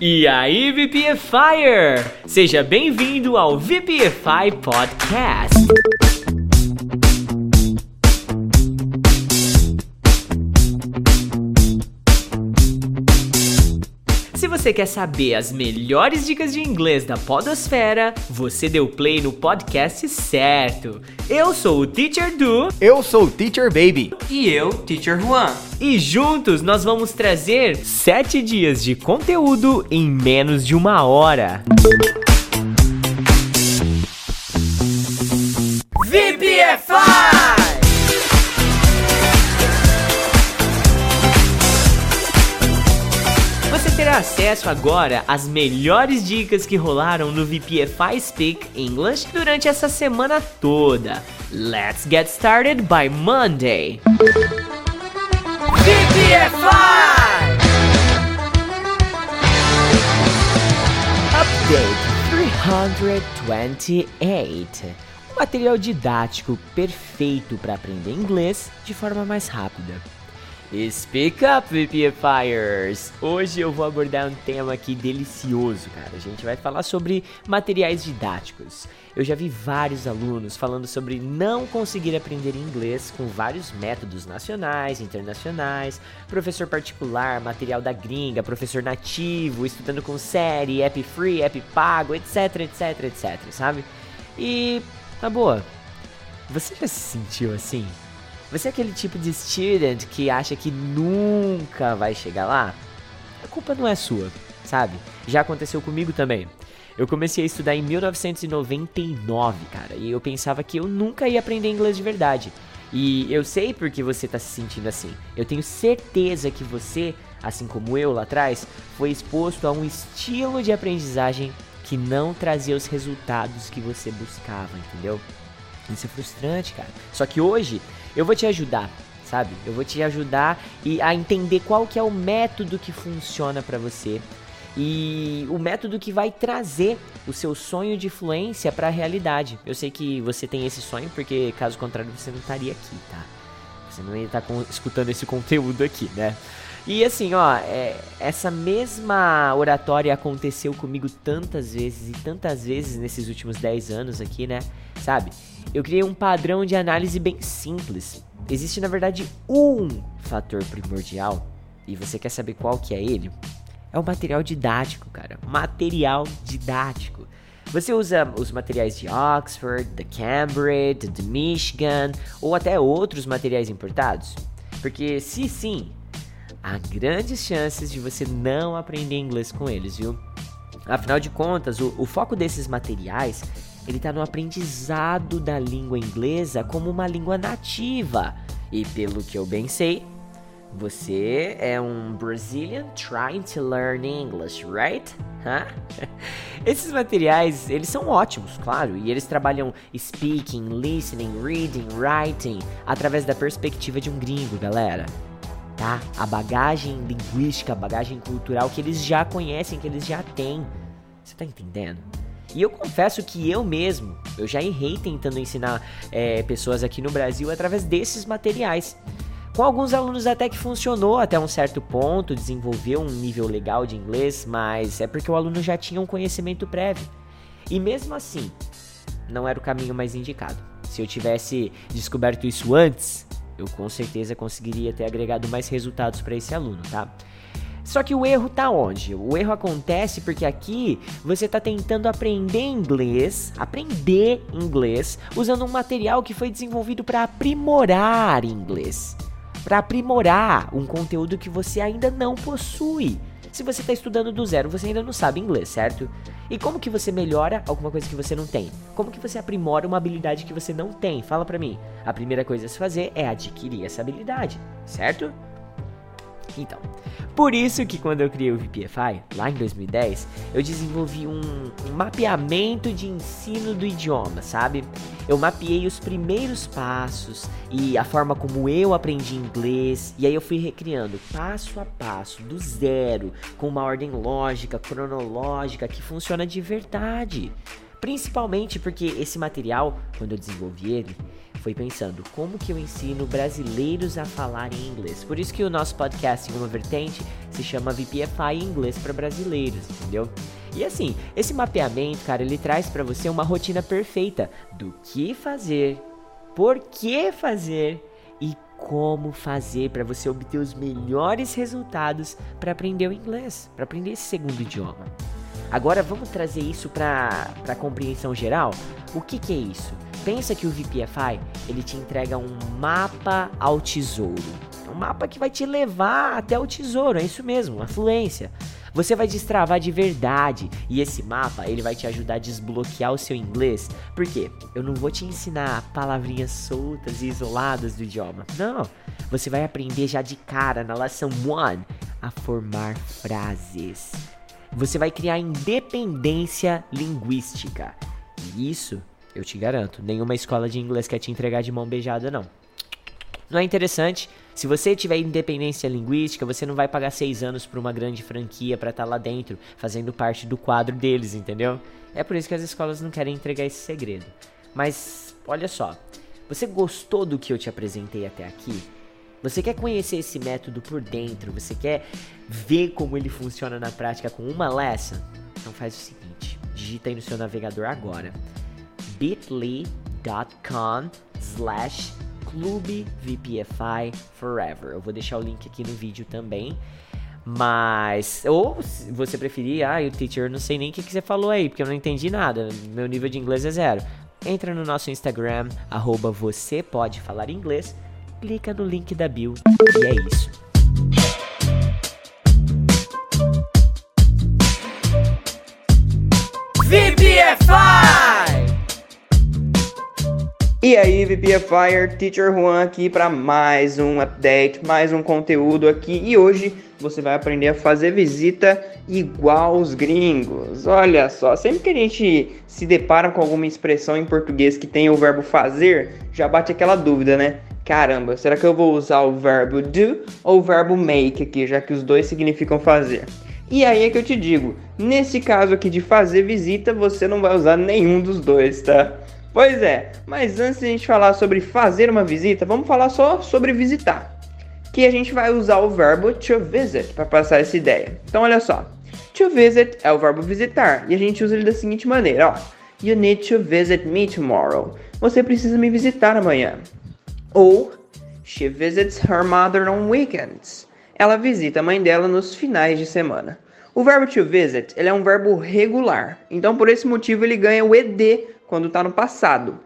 E aí, VPFire! Seja bem-vindo ao VPFI Podcast. Você quer saber as melhores dicas de inglês da Podosfera, você deu play no podcast certo. Eu sou o Teacher Du Eu sou o Teacher Baby. E eu, Teacher Juan. e juntos nós vamos trazer 7 dias de conteúdo em menos de uma hora. VPFI! Terá acesso agora às melhores dicas que rolaram no VPFI Speak English durante essa semana toda. Let's get started by Monday. VPFI! Update 328. Um material didático perfeito para aprender inglês de forma mais rápida. Speak up, VPFires! Hoje eu vou abordar um tema aqui delicioso, cara. A gente vai falar sobre materiais didáticos. Eu já vi vários alunos falando sobre não conseguir aprender inglês com vários métodos nacionais, internacionais, professor particular, material da gringa, professor nativo, estudando com série, app free, app pago, etc, etc, etc, sabe? E, na boa, você já se sentiu assim? Você é aquele tipo de student que acha que nunca vai chegar lá? A culpa não é sua, sabe? Já aconteceu comigo também. Eu comecei a estudar em 1999, cara, e eu pensava que eu nunca ia aprender inglês de verdade. E eu sei porque você tá se sentindo assim. Eu tenho certeza que você, assim como eu lá atrás, foi exposto a um estilo de aprendizagem que não trazia os resultados que você buscava, entendeu? Isso é frustrante, cara. Só que hoje eu vou te ajudar, sabe? Eu vou te ajudar e a entender qual que é o método que funciona pra você e o método que vai trazer o seu sonho de fluência pra realidade. Eu sei que você tem esse sonho porque caso contrário você não estaria aqui, tá? Você não ia estar com- escutando esse conteúdo aqui, né? E assim, ó, é, essa mesma oratória aconteceu comigo tantas vezes e tantas vezes nesses últimos 10 anos aqui, né? Sabe? Eu criei um padrão de análise bem simples. Existe, na verdade, um fator primordial, e você quer saber qual que é ele? É o material didático, cara. Material didático. Você usa os materiais de Oxford, da Cambridge, de Michigan ou até outros materiais importados? Porque se sim, há grandes chances de você não aprender inglês com eles, viu? Afinal de contas, o, o foco desses materiais ele está no aprendizado da língua inglesa como uma língua nativa. E pelo que eu bem sei, você é um Brazilian trying to learn English, right? Hã? Esses materiais, eles são ótimos, claro, e eles trabalham speaking, listening, reading, writing através da perspectiva de um gringo, galera. Tá? A bagagem linguística, a bagagem cultural que eles já conhecem, que eles já têm. Você tá entendendo? E eu confesso que eu mesmo, eu já errei tentando ensinar é, pessoas aqui no Brasil através desses materiais. Com alguns alunos até que funcionou até um certo ponto, desenvolveu um nível legal de inglês, mas é porque o aluno já tinha um conhecimento prévio. E mesmo assim, não era o caminho mais indicado. Se eu tivesse descoberto isso antes, eu com certeza conseguiria ter agregado mais resultados para esse aluno, tá? Só que o erro tá onde? O erro acontece porque aqui você tá tentando aprender inglês, aprender inglês, usando um material que foi desenvolvido para aprimorar inglês, para aprimorar um conteúdo que você ainda não possui. Se você está estudando do zero, você ainda não sabe inglês, certo? E como que você melhora alguma coisa que você não tem? Como que você aprimora uma habilidade que você não tem? Fala pra mim. A primeira coisa a se fazer é adquirir essa habilidade, certo? Então, por isso que quando eu criei o VPFI, lá em 2010, eu desenvolvi um, um mapeamento de ensino do idioma, sabe? Eu mapeei os primeiros passos e a forma como eu aprendi inglês, e aí eu fui recriando passo a passo, do zero, com uma ordem lógica, cronológica, que funciona de verdade. Principalmente porque esse material, quando eu desenvolvi ele, foi pensando como que eu ensino brasileiros a falar em inglês. Por isso que o nosso podcast em uma vertente se chama VPFI Inglês para brasileiros, entendeu? E assim, esse mapeamento, cara, ele traz para você uma rotina perfeita do que fazer, por que fazer e como fazer para você obter os melhores resultados para aprender o inglês, para aprender esse segundo idioma. Agora vamos trazer isso para a compreensão geral. O que, que é isso? Pensa que o VPFI ele te entrega um mapa ao tesouro. Um mapa que vai te levar até o tesouro, é isso mesmo, a fluência. Você vai destravar de verdade e esse mapa ele vai te ajudar a desbloquear o seu inglês. Por quê? Eu não vou te ensinar palavrinhas soltas e isoladas do idioma. Não. Você vai aprender já de cara na lição 1 a formar frases. Você vai criar independência linguística. E isso, eu te garanto, nenhuma escola de inglês quer te entregar de mão beijada não. Não é interessante? Se você tiver independência linguística, você não vai pagar seis anos para uma grande franquia para estar tá lá dentro, fazendo parte do quadro deles, entendeu? É por isso que as escolas não querem entregar esse segredo. Mas, olha só, você gostou do que eu te apresentei até aqui? Você quer conhecer esse método por dentro? Você quer ver como ele funciona na prática com uma lesson? Então faz o seguinte, digita aí no seu navegador agora bit.ly.com slash Clube VPFI Forever. Eu vou deixar o link aqui no vídeo também. Mas, ou se você preferir, ah, o teacher, não sei nem o que, que você falou aí, porque eu não entendi nada. Meu nível de inglês é zero. Entra no nosso Instagram, arroba você pode falar inglês, clica no link da bio e é isso. VPFI! E aí, VPFire, Teacher Juan aqui para mais um update, mais um conteúdo aqui. E hoje você vai aprender a fazer visita igual os gringos. Olha só, sempre que a gente se depara com alguma expressão em português que tem o verbo fazer, já bate aquela dúvida, né? Caramba, será que eu vou usar o verbo do ou o verbo make aqui, já que os dois significam fazer? E aí é que eu te digo, nesse caso aqui de fazer visita, você não vai usar nenhum dos dois, tá? Pois é, mas antes de a gente falar sobre fazer uma visita, vamos falar só sobre visitar. Que a gente vai usar o verbo to visit para passar essa ideia. Então olha só. To visit é o verbo visitar e a gente usa ele da seguinte maneira, ó. You need to visit me tomorrow. Você precisa me visitar amanhã. Ou she visits her mother on weekends. Ela visita a mãe dela nos finais de semana. O verbo to visit, ele é um verbo regular. Então por esse motivo ele ganha o ed quando está no passado.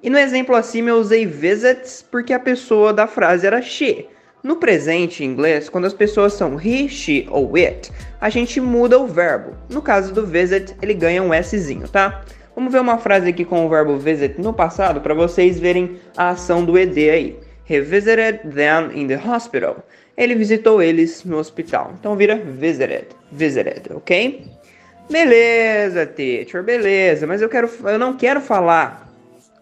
E no exemplo acima eu usei visits porque a pessoa da frase era she. No presente em inglês, quando as pessoas são he, she ou it, a gente muda o verbo. No caso do visit, ele ganha um Szinho, tá? Vamos ver uma frase aqui com o verbo visit no passado para vocês verem a ação do ed aí. He visited them in the hospital. Ele visitou eles no hospital. Então vira visited, visited, ok? Beleza, teacher, beleza, mas eu quero eu não quero falar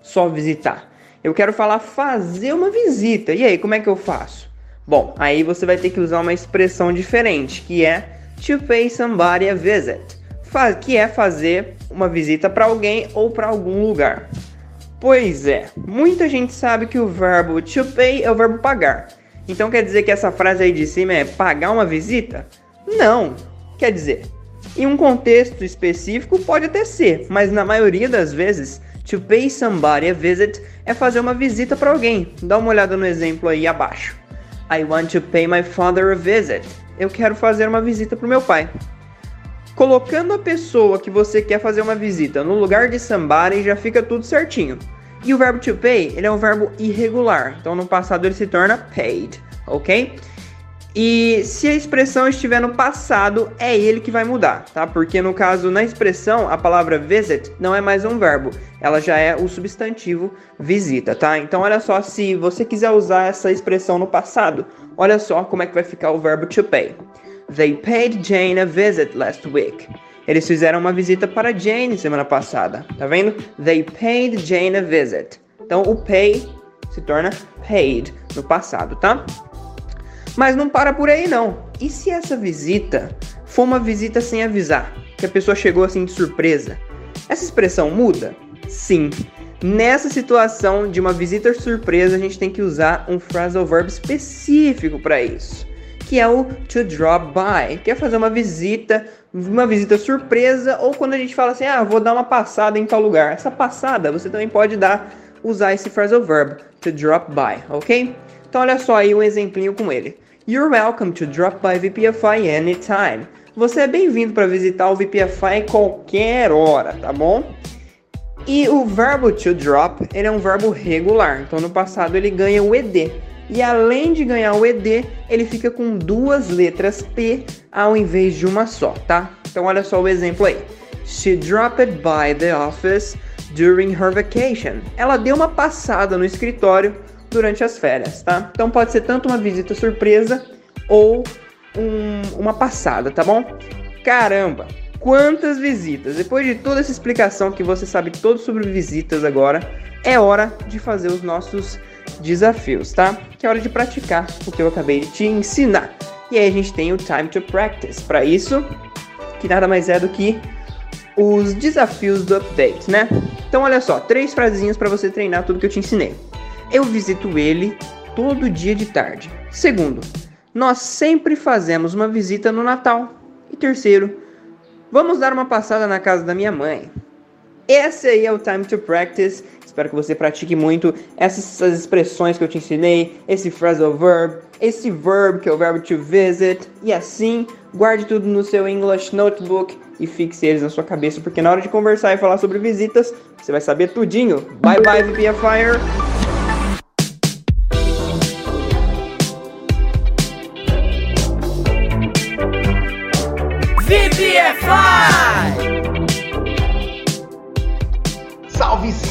só visitar. Eu quero falar fazer uma visita. E aí, como é que eu faço? Bom, aí você vai ter que usar uma expressão diferente, que é to pay somebody a visit, que é fazer uma visita para alguém ou para algum lugar. Pois é, muita gente sabe que o verbo to pay é o verbo pagar. Então quer dizer que essa frase aí de cima é pagar uma visita? Não. Quer dizer, em um contexto específico pode até ser, mas na maioria das vezes, to pay somebody a visit é fazer uma visita para alguém. Dá uma olhada no exemplo aí abaixo. I want to pay my father a visit. Eu quero fazer uma visita para o meu pai. Colocando a pessoa que você quer fazer uma visita no lugar de somebody já fica tudo certinho. E o verbo to pay, ele é um verbo irregular. Então no passado ele se torna paid, ok? E se a expressão estiver no passado, é ele que vai mudar, tá? Porque no caso, na expressão, a palavra visit não é mais um verbo, ela já é o substantivo visita, tá? Então olha só, se você quiser usar essa expressão no passado, olha só como é que vai ficar o verbo to pay. They paid Jane a visit last week. Eles fizeram uma visita para Jane semana passada, tá vendo? They paid Jane a visit. Então o pay se torna paid no passado, tá? Mas não para por aí não. E se essa visita for uma visita sem avisar? Que a pessoa chegou assim de surpresa? Essa expressão muda? Sim. Nessa situação de uma visita surpresa, a gente tem que usar um phrasal verb específico para isso, que é o to drop by, que é fazer uma visita, uma visita surpresa, ou quando a gente fala assim, ah, vou dar uma passada em tal lugar. Essa passada você também pode dar, usar esse phrasal verb, to drop by, ok? Então olha só aí um exemplinho com ele. You're welcome to drop by VPFI anytime. Você é bem-vindo para visitar o VPFI qualquer hora, tá bom? E o verbo to drop, ele é um verbo regular. Então no passado ele ganha o ed. E além de ganhar o ed, ele fica com duas letras p ao invés de uma só, tá? Então olha só o exemplo aí. She dropped by the office during her vacation. Ela deu uma passada no escritório durante as férias, tá? Então pode ser tanto uma visita surpresa ou um, uma passada, tá bom? Caramba, quantas visitas! Depois de toda essa explicação que você sabe todo sobre visitas agora, é hora de fazer os nossos desafios, tá? Que é hora de praticar o que eu acabei de te ensinar. E aí a gente tem o time to practice. Para isso, que nada mais é do que os desafios do update, né? Então olha só, três frasinhas para você treinar tudo que eu te ensinei. Eu visito ele todo dia de tarde. Segundo, nós sempre fazemos uma visita no Natal. E terceiro, Vamos dar uma passada na casa da minha mãe. Esse aí é o time to practice. Espero que você pratique muito essas expressões que eu te ensinei, esse phrasal verb, esse verb que é o verbo to visit, e assim, guarde tudo no seu English notebook e fixe eles na sua cabeça, porque na hora de conversar e falar sobre visitas, você vai saber tudinho. Bye bye, VPFire!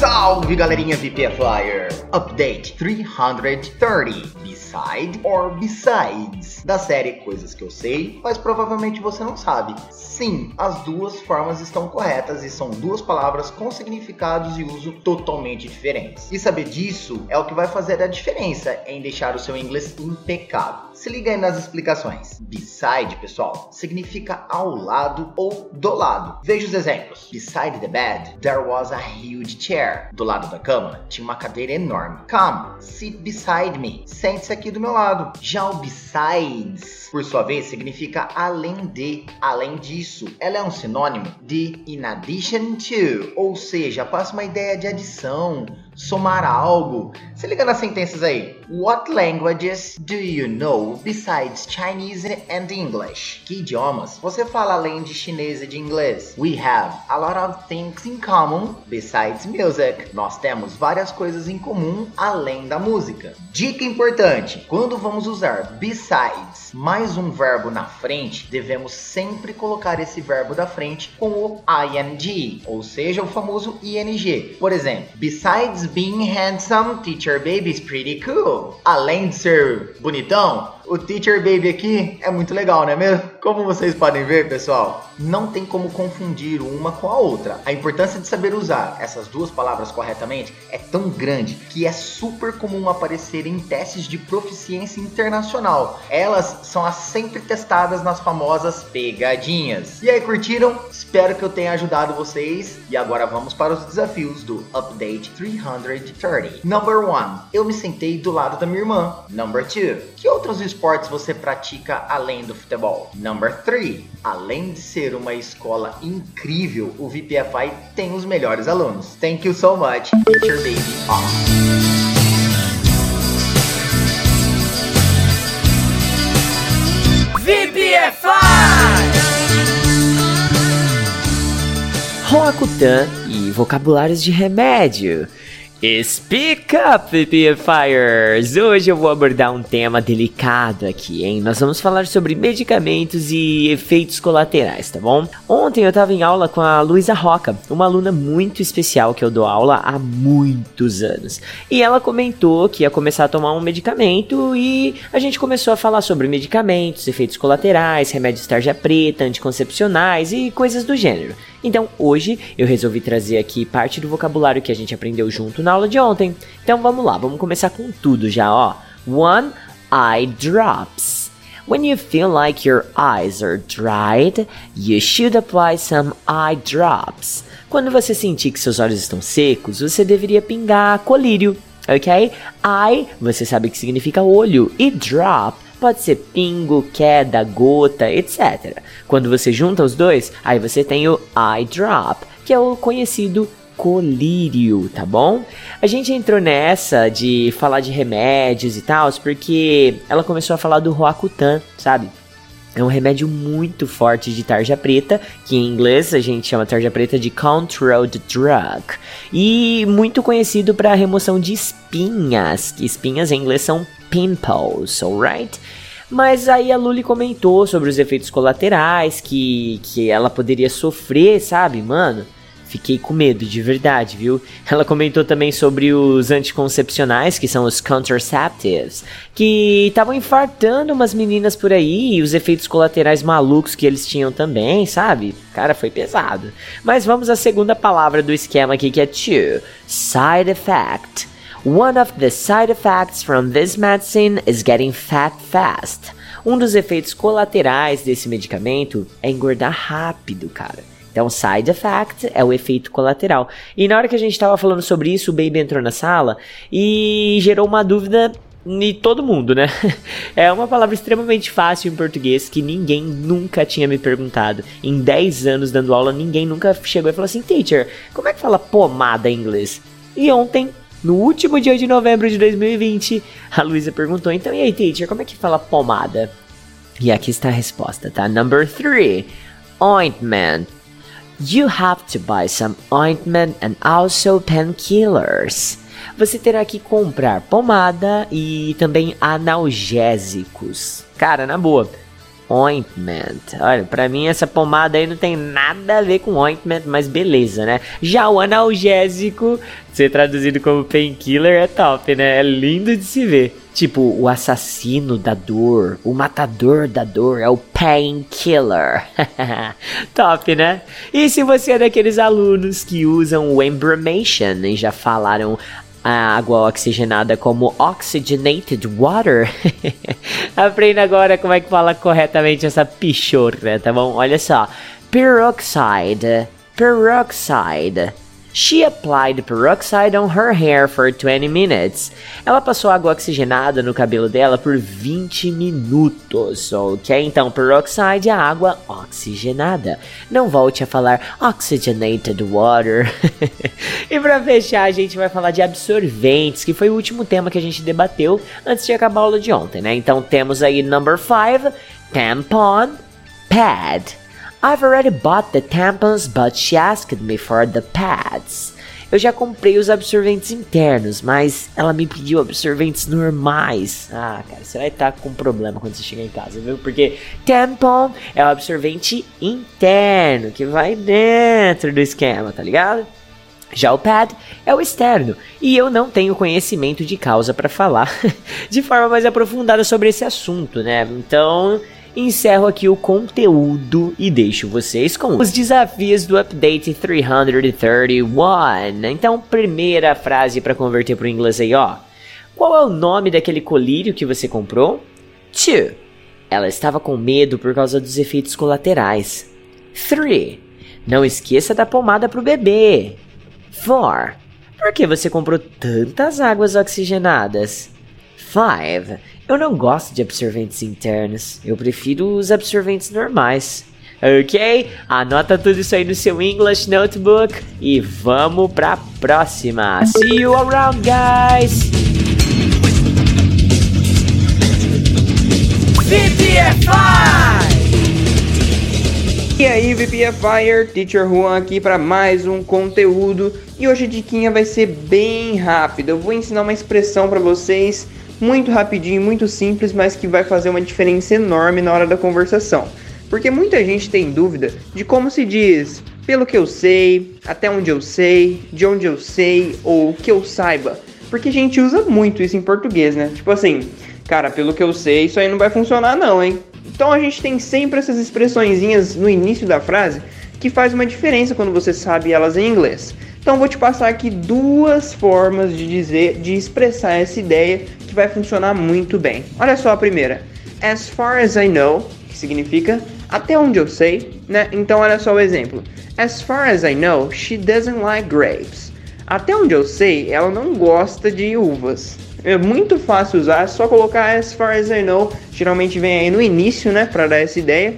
Salve, galerinha VPFire! Update 330 Beside or Besides da série Coisas que eu sei, mas provavelmente você não sabe. Sim, as duas formas estão corretas e são duas palavras com significados e uso totalmente diferentes. E saber disso é o que vai fazer a diferença em deixar o seu inglês impecável. Se liga aí nas explicações. Beside, pessoal, significa ao lado ou do lado. Veja os exemplos. Beside the bed, there was a huge chair. Do lado da cama, tinha uma cadeira enorme. Come, sit beside me. Sente-se aqui do meu lado. Já o besides, por sua vez, significa além de, além disso. Isso, ela é um sinônimo de in addition to, ou seja, passa uma ideia de adição, somar algo. Se liga nas sentenças aí. What languages do you know besides Chinese and English? Que idiomas você fala além de chinês e de inglês? We have a lot of things in common besides music. Nós temos várias coisas em comum além da música. Dica importante: quando vamos usar besides mais um verbo na frente, devemos sempre colocar esse verbo da frente com o ing, ou seja, o famoso ing. Por exemplo, besides being handsome, teacher baby is pretty cool. Além de ser bonitão, o Teacher Baby aqui é muito legal, não é mesmo? Como vocês podem ver, pessoal, não tem como confundir uma com a outra. A importância de saber usar essas duas palavras corretamente é tão grande que é super comum aparecer em testes de proficiência internacional. Elas são as sempre testadas nas famosas pegadinhas. E aí, curtiram? Espero que eu tenha ajudado vocês. E agora vamos para os desafios do Update 330. Number 1. Eu me sentei do lado da minha irmã. Number 2. Que outros esportes você pratica além do futebol? Number 3. Além de ser uma escola incrível, o VPFI tem os melhores alunos. Thank you so much, Teacher Baby Awesome. VPFI! Roacutan e vocabulários de remédio. Speak up, PPFires! Hoje eu vou abordar um tema delicado aqui, hein? Nós vamos falar sobre medicamentos e efeitos colaterais, tá bom? Ontem eu tava em aula com a Luísa Roca, uma aluna muito especial que eu dou aula há muitos anos. E ela comentou que ia começar a tomar um medicamento e a gente começou a falar sobre medicamentos, efeitos colaterais, remédios tarja preta, anticoncepcionais e coisas do gênero. Então hoje eu resolvi trazer aqui parte do vocabulário que a gente aprendeu junto na aula de ontem. Então vamos lá, vamos começar com tudo já, ó. One eye drops. When you feel like your eyes are dried, you should apply some eye drops. Quando você sentir que seus olhos estão secos, você deveria pingar colírio, ok? Eye, você sabe que significa olho, e drop pode ser pingo, queda, gota, etc. Quando você junta os dois, aí você tem o eye drop, que é o conhecido colírio, tá bom? A gente entrou nessa de falar de remédios e tal, porque ela começou a falar do Roacutan, sabe? É um remédio muito forte de tarja preta, que em inglês a gente chama tarja preta de controlled drug, e muito conhecido para remoção de espinhas, que espinhas em inglês são pimples, alright? Mas aí a Luli comentou sobre os efeitos colaterais que, que ela poderia sofrer, sabe, mano? Fiquei com medo, de verdade, viu? Ela comentou também sobre os anticoncepcionais, que são os contraceptives, que estavam infartando umas meninas por aí e os efeitos colaterais malucos que eles tinham também, sabe? Cara, foi pesado. Mas vamos à segunda palavra do esquema aqui, que é to. Side effect. One of the side effects from this medicine is getting fat fast. Um dos efeitos colaterais desse medicamento é engordar rápido, cara. Então, side effect é o efeito colateral. E na hora que a gente estava falando sobre isso, o Baby entrou na sala e gerou uma dúvida em todo mundo, né? É uma palavra extremamente fácil em português que ninguém nunca tinha me perguntado. Em 10 anos dando aula, ninguém nunca chegou e falou assim: Teacher, como é que fala pomada em inglês? E ontem, no último dia de novembro de 2020, a Luísa perguntou: Então, e aí, teacher, como é que fala pomada? E aqui está a resposta, tá? Number 3: Ointment. You have to buy some ointment and also painkillers. Você terá que comprar pomada e também analgésicos. Cara, na boa. Ointment. Olha, pra mim essa pomada aí não tem nada a ver com ointment, mas beleza, né? Já o analgésico, ser traduzido como painkiller, é top, né? É lindo de se ver. Tipo, o assassino da dor, o matador da dor é o painkiller. Top, né? E se você é daqueles alunos que usam o embramation e já falaram a água oxigenada como oxygenated water. Aprenda agora como é que fala corretamente essa pichorra, tá bom? Olha só. Peroxide. Peroxide. She applied peroxide on her hair for 20 minutes. Ela passou água oxigenada no cabelo dela por 20 minutos, ok? Então, peroxide é água oxigenada. Não volte a falar oxygenated water. e para fechar, a gente vai falar de absorventes, que foi o último tema que a gente debateu antes de acabar a aula de ontem, né? Então, temos aí number 5, tampon, pad. I've already bought the tampons, but she asked me for the pads. Eu já comprei os absorventes internos, mas ela me pediu absorventes normais. Ah, cara, você vai estar tá com problema quando você chegar em casa, viu? Porque tampon é o absorvente interno, que vai dentro do esquema, tá ligado? Já o pad é o externo, e eu não tenho conhecimento de causa para falar de forma mais aprofundada sobre esse assunto, né? Então, encerro aqui o conteúdo e deixo vocês com os desafios do update 331. Então, primeira frase para converter para o inglês aí, ó. Qual é o nome daquele colírio que você comprou? 2. Ela estava com medo por causa dos efeitos colaterais. 3. Não esqueça da pomada para o bebê. 4. Por que você comprou tantas águas oxigenadas? 5. Eu não gosto de absorventes internos. Eu prefiro os absorventes normais. Ok? Anota tudo isso aí no seu English Notebook e vamos pra próxima. See you around, guys! VPFI! E aí, VPFire, Teacher Juan aqui para mais um conteúdo. E hoje a diquinha vai ser bem rápida. Eu vou ensinar uma expressão para vocês muito rapidinho, muito simples, mas que vai fazer uma diferença enorme na hora da conversação. Porque muita gente tem dúvida de como se diz pelo que eu sei, até onde eu sei, de onde eu sei ou que eu saiba. Porque a gente usa muito isso em português, né? Tipo assim, cara, pelo que eu sei, isso aí não vai funcionar não, hein? Então a gente tem sempre essas expressõezinhas no início da frase que faz uma diferença quando você sabe elas em inglês. Então vou te passar aqui duas formas de dizer, de expressar essa ideia que vai funcionar muito bem. Olha só a primeira. As far as I know, que significa até onde eu sei, né? Então olha só o exemplo. As far as I know, she doesn't like grapes. Até onde eu sei, ela não gosta de uvas. É muito fácil usar, é só colocar as far as I know, geralmente vem aí no início, né, para dar essa ideia.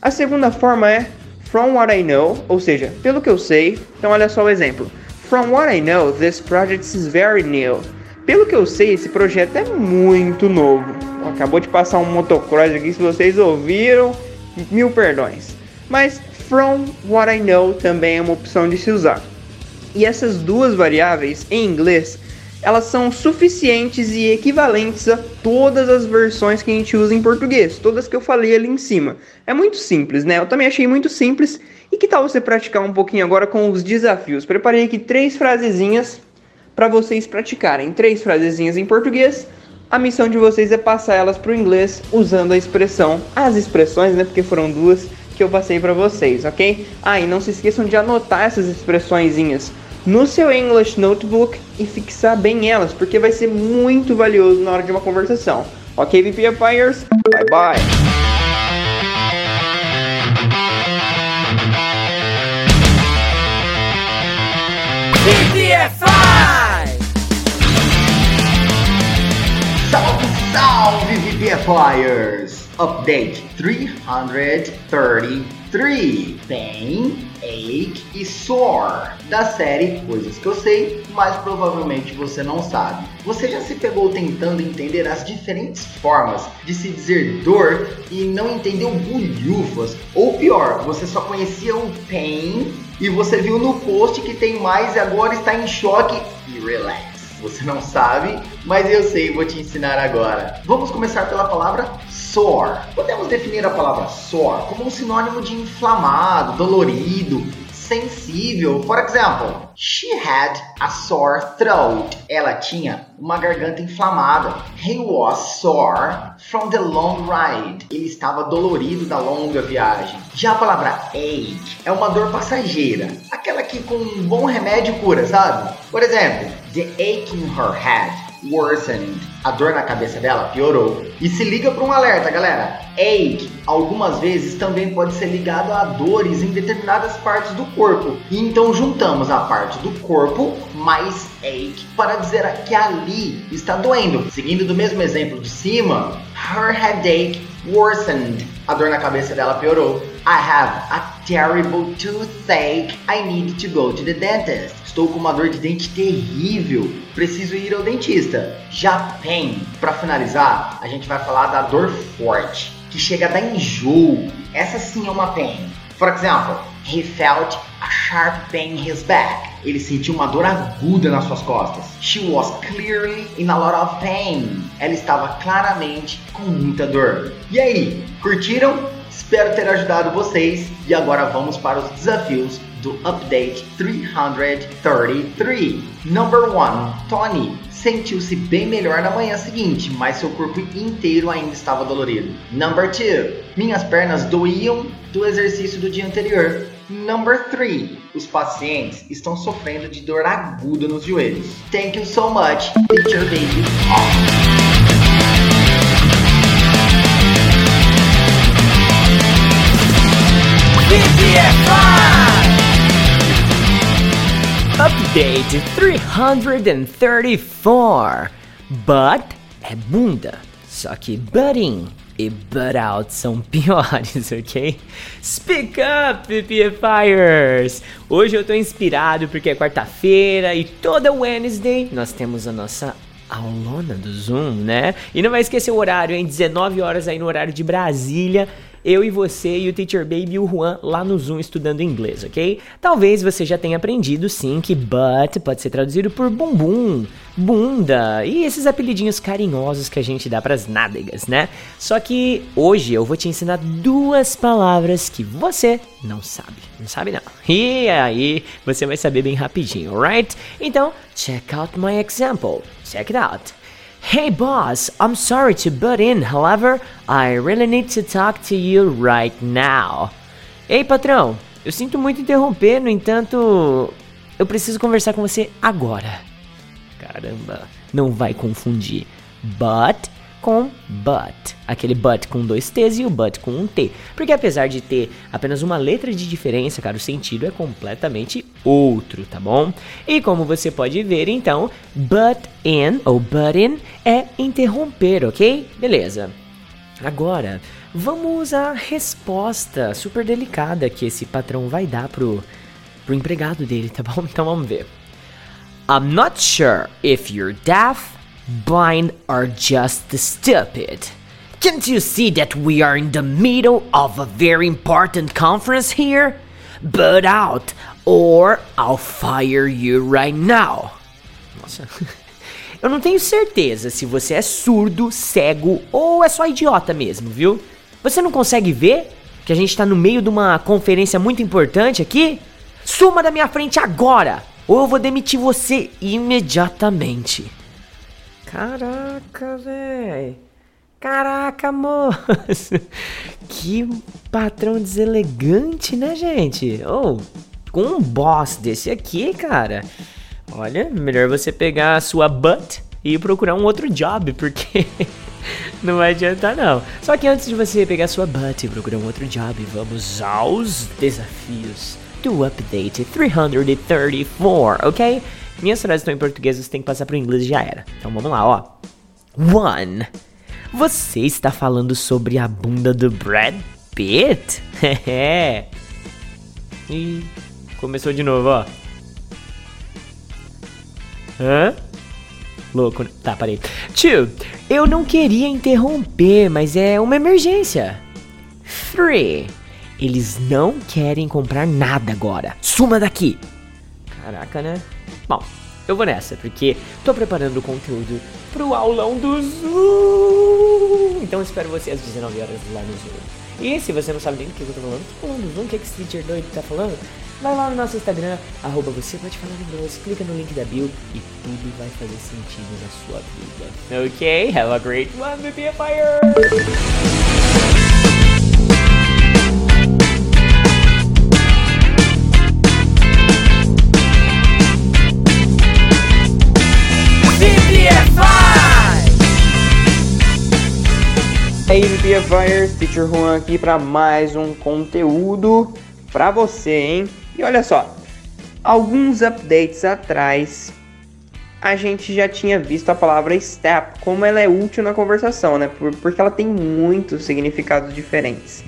A segunda forma é from what I know, ou seja, pelo que eu sei. Então olha só o exemplo. From what I know, this project is very new. Pelo que eu sei, esse projeto é muito novo. Acabou de passar um motocross aqui, se vocês ouviram, mil perdões. Mas from what I know também é uma opção de se usar. E essas duas variáveis em inglês, elas são suficientes e equivalentes a todas as versões que a gente usa em português, todas que eu falei ali em cima. É muito simples, né? Eu também achei muito simples. E que tal você praticar um pouquinho agora com os desafios? Preparei aqui três frasezinhas para vocês praticarem. Três frasezinhas em português. A missão de vocês é passar elas para o inglês usando a expressão, as expressões, né? Porque foram duas que eu passei para vocês, ok? Ah, e não se esqueçam de anotar essas expressõezinhas no seu English Notebook e fixar bem elas, porque vai ser muito valioso na hora de uma conversação. Ok, VP Empires? Bye bye! VPFires! Update 333 Pain, Ache e Sore da série Coisas que eu sei, mas provavelmente você não sabe. Você já se pegou tentando entender as diferentes formas de se dizer dor e não entendeu bulhufas? Ou pior, você só conhecia o pain e você viu no post que tem mais e agora está em choque e relax. Você não sabe, mas eu sei e vou te ensinar agora. Vamos começar pela palavra sore. Podemos definir a palavra sore como um sinônimo de inflamado, dolorido, sensível. For example, she had a sore throat. Ela tinha uma garganta inflamada. He was sore from the long ride. Ele estava dolorido da longa viagem. Já a palavra ache é uma dor passageira, aquela que com um bom remédio cura, sabe? Por exemplo, the ache in her head worsened. A dor na cabeça dela piorou. E se liga para um alerta, galera. Ache algumas vezes também pode ser ligado a dores em determinadas partes do corpo. E então juntamos a parte do corpo mais ache para dizer que ali está doendo. Seguindo do mesmo exemplo de cima, her headache worsened. A dor na cabeça dela piorou. I have a terrible toothache. I need to go to the dentist. Estou com uma dor de dente terrível. Preciso ir ao dentista. Já pain. Para finalizar, a gente vai falar da dor forte, que chega a dar enjoo. Essa sim é uma pain. For example, he felt a sharp pain in his back. Ele sentiu uma dor aguda nas suas costas. She was clearly in a lot of pain. Ela estava claramente com muita dor. E aí, curtiram? Espero ter ajudado vocês e agora vamos para os desafios do Update 333. Number 1. Tony sentiu-se bem melhor na manhã seguinte, mas seu corpo inteiro ainda estava dolorido. Number 2. Minhas pernas doíam do exercício do dia anterior. Number 3. Os pacientes estão sofrendo de dor aguda nos joelhos. Thank you so much, teacher baby. Update 334. Butt é bunda, só que butting e butt out são piores, ok? Speak up, PPFires! Hoje eu tô inspirado porque é quarta-feira e toda Wednesday nós temos a nossa aulona do Zoom, né? E não vai esquecer o horário, em 19 horas aí no horário de Brasília eu e você e o Teacher Baby e o Juan lá no Zoom estudando inglês, ok? Talvez você já tenha aprendido sim que butt pode ser traduzido por bumbum, bunda e esses apelidinhos carinhosos que a gente dá pras nádegas, né? Só que hoje eu vou te ensinar duas palavras que você não sabe. Não sabe não. E aí você vai saber bem rapidinho, alright? Então, check out my example. Check it out. Hey boss, I'm sorry to butt in, however, I really need to talk to you right now. Ei patrão, eu sinto muito interromper, no entanto, eu preciso conversar com você agora. Caramba, não vai confundir. But com but. Aquele but com dois T's e o but com um T. Porque apesar de ter apenas uma letra de diferença, cara, o sentido é completamente outro, tá bom? E como você pode ver, então, butt in ou butt in é interromper, ok? Beleza. Agora, vamos à resposta super delicada que esse patrão vai dar pro, pro empregado dele, tá bom? Então vamos ver. I'm not sure if you're deaf, blind, or just stupid. Can't you see that we are in the middle of a very important conference here? Butt out, or I'll fire you right now. Nossa. Eu não tenho certeza se você é surdo, cego ou é só idiota mesmo, viu? Você não consegue ver que a gente tá no meio de uma conferência muito importante aqui? Suma da minha frente agora! Ou eu vou demitir você imediatamente. Caraca, velho. Caraca, moço. Que patrão deselegante, né, gente? Ou oh, com um boss desse aqui, cara. Olha, melhor você pegar a sua butt e procurar um outro job, porque não vai adiantar não. Só que antes de você pegar sua butt e procurar um outro job, vamos aos desafios do update 334, ok? Minhas frases estão em português, você tem que passar para o inglês já era. Então vamos lá, ó. One. Você está falando sobre a bunda do Brad Pitt? E começou de novo, ó. Hã? Louco, né? Tá, parei. Two, eu não queria interromper, mas é uma emergência. Three, eles não querem comprar nada agora. Suma daqui. Caraca, né? Bom, eu vou nessa, porque tô preparando o conteúdo pro aulão do Zoom. Então espero você às 19 horas lá no Zoom. E se você não sabe nem do que eu tô falando, tô falando do Zoom, o que, é que esse teacher doido tá falando? Vai lá no nosso Instagram, arroba você pode falar inglês, clica no link da bio e tudo vai fazer sentido na sua vida. Ok? Have a great one, be fire! Aí, BPFires, Teacher Juan aqui para mais um conteúdo para você, hein? E olha só, alguns updates atrás a gente já tinha visto a palavra step, como ela é útil na conversação, né? Porque ela tem muitos significados diferentes,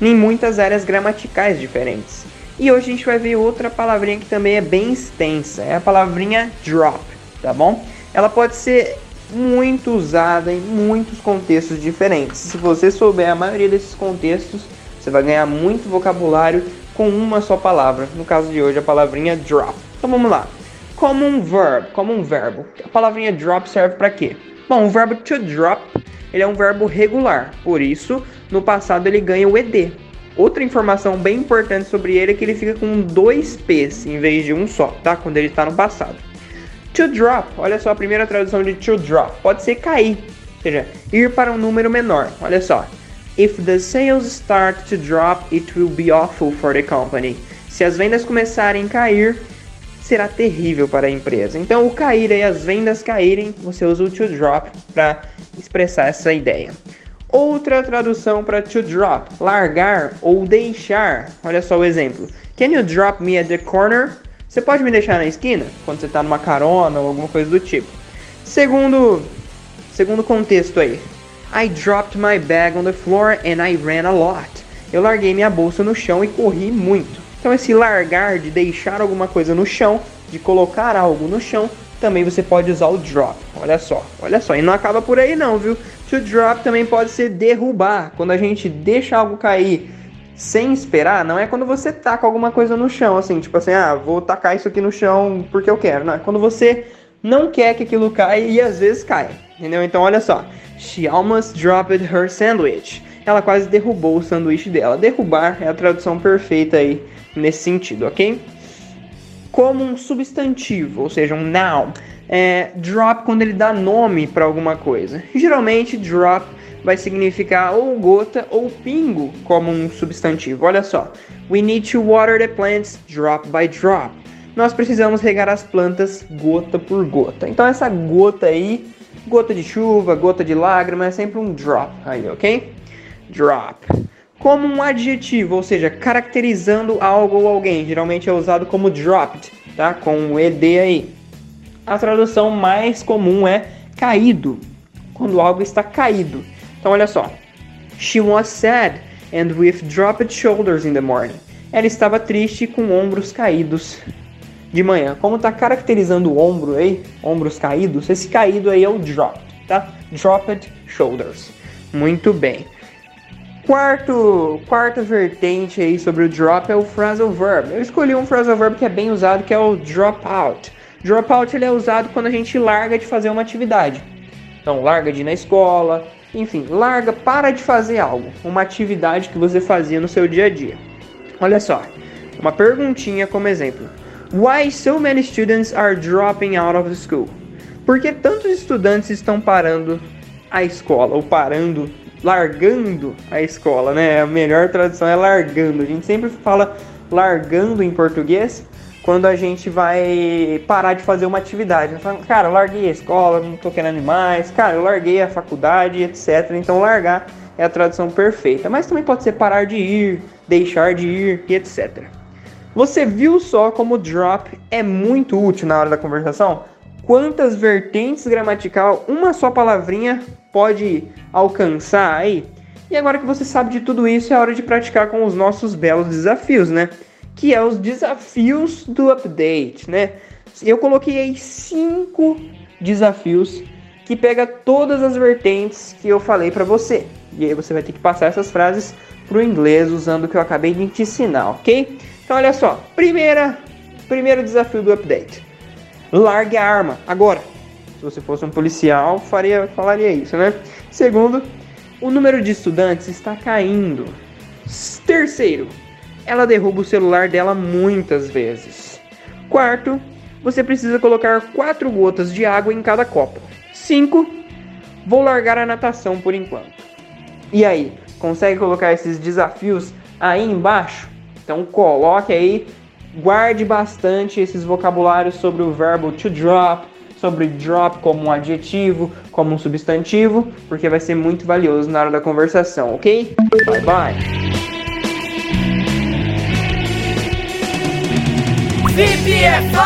em muitas áreas gramaticais diferentes. E hoje a gente vai ver outra palavrinha que também é bem extensa, é a palavrinha drop, tá bom? Ela pode ser muito usada em muitos contextos diferentes. Se você souber a maioria desses contextos, você vai ganhar muito vocabulário com uma só palavra. No caso de hoje, a palavrinha drop. Então vamos lá. Como um verbo, como um verbo. A palavrinha drop serve para quê? Bom, o verbo to drop, ele é um verbo regular. Por isso, no passado ele ganha o ed. Outra informação bem importante sobre ele é que ele fica com dois p's em vez de um só, tá? Quando ele está no passado. To drop, olha só a primeira tradução de to drop, pode ser cair, ou seja, ir para um número menor. Olha só. If the sales start to drop, it will be awful for the company. Se as vendas começarem a cair, será terrível para a empresa. Então, o cair e as vendas caírem, você usa o to drop para expressar essa ideia. Outra tradução para to drop, largar ou deixar. Olha só o exemplo. Can you drop me at the corner? Você pode me deixar na esquina quando você está numa carona ou alguma coisa do tipo. Segundo, segundo contexto aí. I dropped my bag on the floor and I ran a lot. Eu larguei minha bolsa no chão e corri muito. Então esse largar de deixar alguma coisa no chão, de colocar algo no chão, também você pode usar o drop. Olha só, olha só. E não acaba por aí não, viu? To drop também pode ser derrubar. Quando a gente deixa algo cair sem esperar, não é quando você taca alguma coisa no chão, assim, tipo assim, ah, vou tacar isso aqui no chão porque eu quero. Não, é quando você não quer que aquilo caia e às vezes cai, entendeu? Então olha só. She almost dropped her sandwich. Ela quase derrubou o sanduíche dela. Derrubar é a tradução perfeita aí nesse sentido, ok? Como um substantivo, ou seja, um noun. É, drop quando ele dá nome para alguma coisa. Geralmente, drop vai significar ou gota ou pingo como um substantivo. Olha só. We need to water the plants drop by drop. Nós precisamos regar as plantas gota por gota. Então essa gota aí Gota de chuva, gota de lágrima, é sempre um drop aí, ok? Drop. Como um adjetivo, ou seja, caracterizando algo ou alguém. Geralmente é usado como dropped, tá? Com o ED aí. A tradução mais comum é caído, quando algo está caído. Então olha só. She was sad and with dropped shoulders in the morning. Ela estava triste com ombros caídos de manhã. Como está caracterizando o ombro aí, ombros caídos, esse caído aí é o drop, tá? Dropped shoulders. Muito bem. Quarto, quarta vertente aí sobre o drop é o phrasal verb. Eu escolhi um phrasal verb que é bem usado, que é o drop out. Drop out ele é usado quando a gente larga de fazer uma atividade. Então, larga de ir na escola, enfim, larga, para de fazer algo, uma atividade que você fazia no seu dia a dia. Olha só, uma perguntinha como exemplo. Why so many students are dropping out of school? Por que tantos estudantes estão parando a escola ou parando largando a escola, né? A melhor tradução é largando. A gente sempre fala largando em português quando a gente vai parar de fazer uma atividade. Fala, cara, eu larguei a escola, não tô querendo mais. Cara, eu larguei a faculdade, etc. Então, largar é a tradução perfeita. Mas também pode ser parar de ir, deixar de ir, etc. Você viu só como drop é muito útil na hora da conversação? Quantas vertentes gramatical uma só palavrinha pode alcançar aí. E agora que você sabe de tudo isso, é hora de praticar com os nossos belos desafios, né? Que é os desafios do update, né? Eu coloquei aí cinco desafios que pega todas as vertentes que eu falei para você. E aí você vai ter que passar essas frases pro inglês usando o que eu acabei de te ensinar, ok? Então olha só, primeira, primeiro desafio do update. Largue a arma agora. Se você fosse um policial, faria, falaria isso, né? Segundo, o número de estudantes está caindo. Terceiro, ela derruba o celular dela muitas vezes. Quarto, você precisa colocar quatro gotas de água em cada copo. Cinco, vou largar a natação por enquanto. E aí, consegue colocar esses desafios aí embaixo? Então coloque aí, guarde bastante esses vocabulários sobre o verbo to drop, sobre drop como um adjetivo, como um substantivo, porque vai ser muito valioso na hora da conversação, ok? Bye bye! VPFI!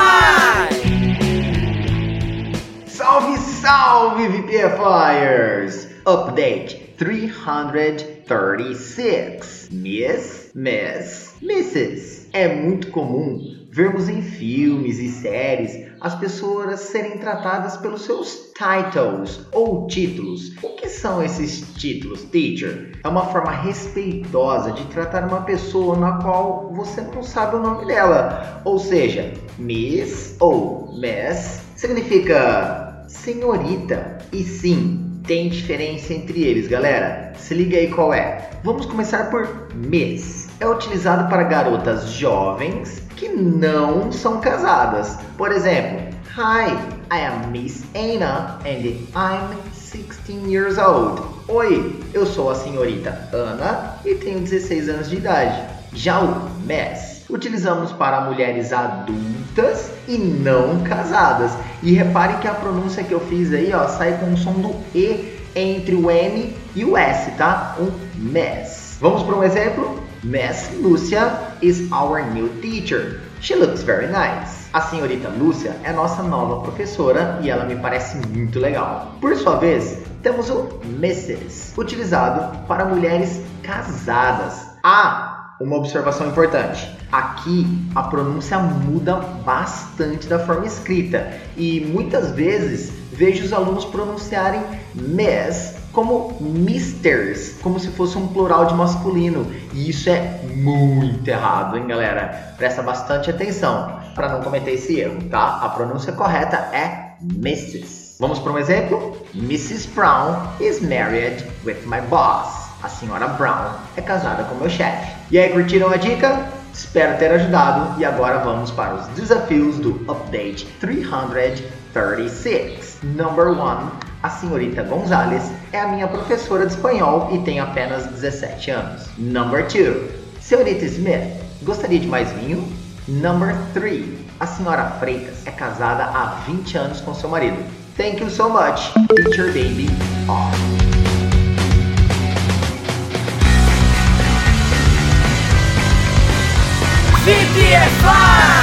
Salve, salve, VPFIers! Update 336. Miss, Miss, Mrs. É muito comum vermos em filmes e séries as pessoas serem tratadas pelos seus titles ou títulos. O que são esses títulos, teacher? É uma forma respeitosa de tratar uma pessoa na qual você não sabe o nome dela. Ou seja, Miss ou Miss significa senhorita. E sim, tem diferença entre eles, galera. Se liga aí qual é. Vamos começar por Miss. É utilizado para garotas jovens que não são casadas. Por exemplo, Hi, I am Miss Anna and I'm 16 years old. Oi, eu sou a senhorita Ana e tenho 16 anos de idade. Já o Miss utilizamos para mulheres adultas e não casadas. E reparem que a pronúncia que eu fiz aí, ó, sai com o som do E entre o M e o S, tá? Um mess. Vamos para um exemplo? Miss Lucia is our new teacher. She looks very nice. A senhorita Lúcia é nossa nova professora e ela me parece muito legal. Por sua vez, temos o Mrs, utilizado para mulheres casadas. Ah, uma observação importante. Aqui a pronúncia muda bastante da forma escrita e muitas vezes vejo os alunos pronunciarem Miss como misters, como se fosse um plural de masculino. E isso é muito errado, hein, galera? Presta bastante atenção para não cometer esse erro, tá? A pronúncia correta é Mrs. Vamos para um exemplo? Mrs. Brown is married with my boss. A senhora Brown é casada com meu chefe. E aí, curtiram a dica? Espero ter ajudado e agora vamos para os desafios do Update 336. Number 1 a senhorita Gonzalez é a minha professora de espanhol e tem apenas 17 anos. Number 2. Senhorita Smith, gostaria de mais vinho? Number 3. A senhora Freitas é casada há 20 anos com seu marido. Thank you so much, Teacher Baby. Off. VPFI!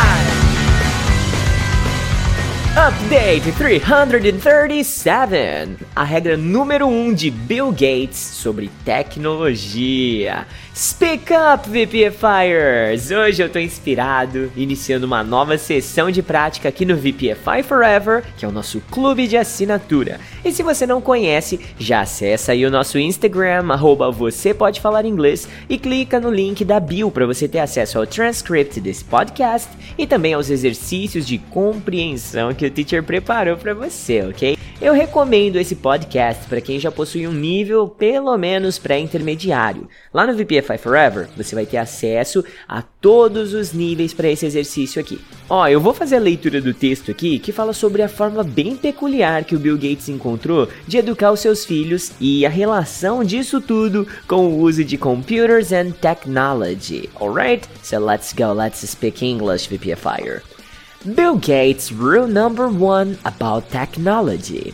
Update 337 A regra número 1 um de Bill Gates sobre tecnologia. Speak up, VPFires! Hoje eu tô inspirado, iniciando uma nova sessão de prática aqui no VPFI Forever, que é o nosso clube de assinatura. E se você não conhece, já acessa aí o nosso Instagram, arroba você pode falar inglês, e clica no link da bio para você ter acesso ao transcript desse podcast e também aos exercícios de compreensão que o teacher preparou para você, ok? Eu recomendo esse podcast para quem já possui um nível pelo menos pré-intermediário. Lá no VPFI Forever, você vai ter acesso a todos os níveis para esse exercício aqui. Ó, eu vou fazer a leitura do texto aqui que fala sobre a forma bem peculiar que o Bill Gates encontrou de educar os seus filhos e a relação disso tudo com o uso de computers and technology. Alright? So let's go, let's speak English, VPFire. Bill Gates' rule number one about technology.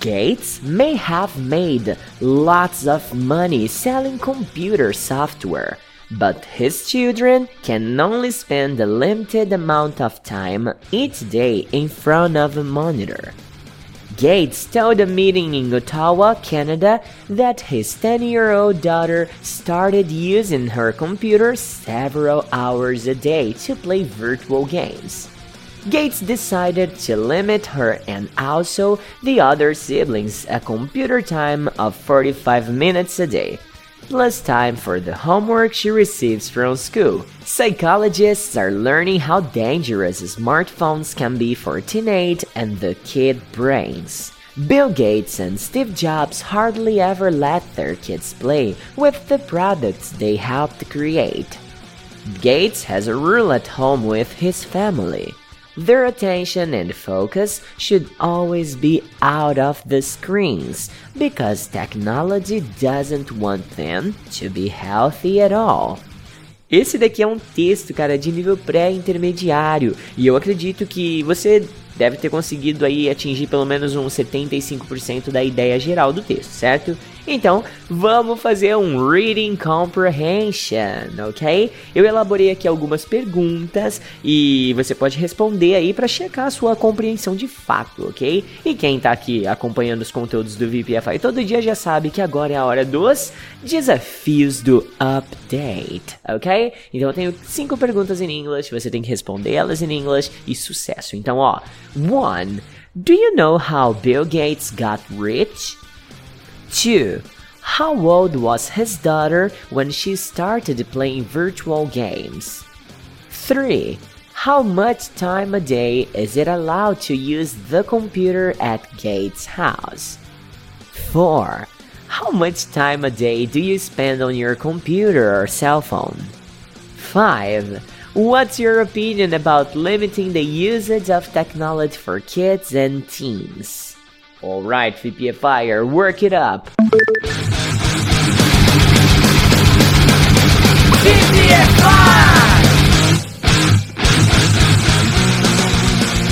Gates may have made lots of money selling computer software, but his children can only spend a limited amount of time each day in front of a monitor. Gates told a meeting in Ottawa, Canada, that his 10 year old daughter started using her computer several hours a day to play virtual games. Gates decided to limit her and also the other siblings a computer time of 45 minutes a day, plus time for the homework she receives from school. Psychologists are learning how dangerous smartphones can be for teenage and the kid brains. Bill Gates and Steve Jobs hardly ever let their kids play with the products they helped create. Gates has a rule at home with his family. Their attention and focus should always be out of the screens because technology doesn't want them to be healthy at all. Esse daqui é um texto, cara, de nível pré-intermediário, e eu acredito que você deve ter conseguido aí atingir pelo menos uns 75% da ideia geral do texto, certo? Então, vamos fazer um reading comprehension, ok? Eu elaborei aqui algumas perguntas e você pode responder aí para checar a sua compreensão de fato, ok? E quem tá aqui acompanhando os conteúdos do VPFI todo dia já sabe que agora é a hora dos desafios do update, ok? Então eu tenho cinco perguntas em inglês, você tem que responder elas em inglês e sucesso. Então, ó, one. Do you know how Bill Gates got rich? 2. How old was his daughter when she started playing virtual games? 3. How much time a day is it allowed to use the computer at Gates' house? 4. How much time a day do you spend on your computer or cell phone? 5. What's your opinion about limiting the usage of technology for kids and teens? Alright, VPFire, work it up!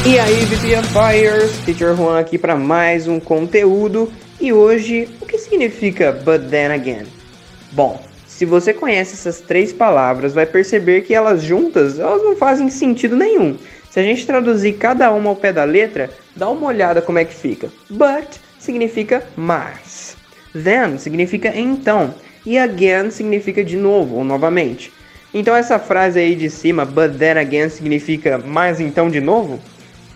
E aí, VPFires, Teacher Juan aqui para mais um conteúdo. E hoje, o que significa But Then Again? Bom, se você conhece essas três palavras, vai perceber que elas juntas, elas não fazem sentido nenhum. Se a gente traduzir cada uma ao pé da letra, dá uma olhada como é que fica. But significa mas. Then significa então. E again significa de novo ou novamente. Então essa frase aí de cima, but then again, significa mas então de novo?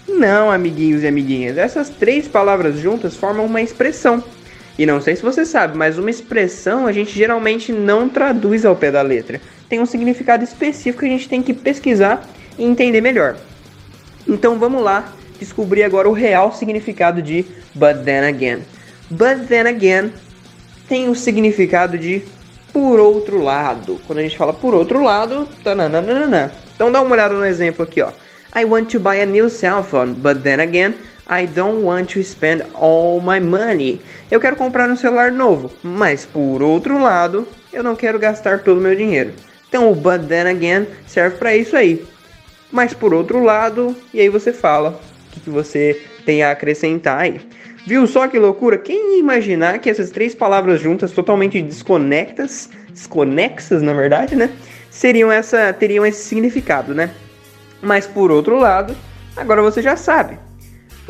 Não, amiguinhos e amiguinhas. Essas três palavras juntas formam uma expressão. E não sei se você sabe, mas uma expressão a gente geralmente não traduz ao pé da letra. Tem um significado específico que a gente tem que pesquisar e entender melhor. Então vamos lá descobrir agora o real significado de but then again. But then again tem o significado de por outro lado. Quando a gente fala por outro lado, tananana. Então dá uma olhada no exemplo aqui, ó. I want to buy a new cell phone, but then again, I don't want to spend all my money. Eu quero comprar um celular novo, mas por outro lado, eu não quero gastar todo o meu dinheiro. Então o but then again serve para isso aí. Mas por outro lado, e aí você fala o que, você tem a acrescentar aí. Viu só que loucura? Quem ia imaginar que essas três palavras juntas, totalmente desconectas, desconexas na verdade, né? Seriam essa, teriam esse significado, né? Mas por outro lado, agora você já sabe.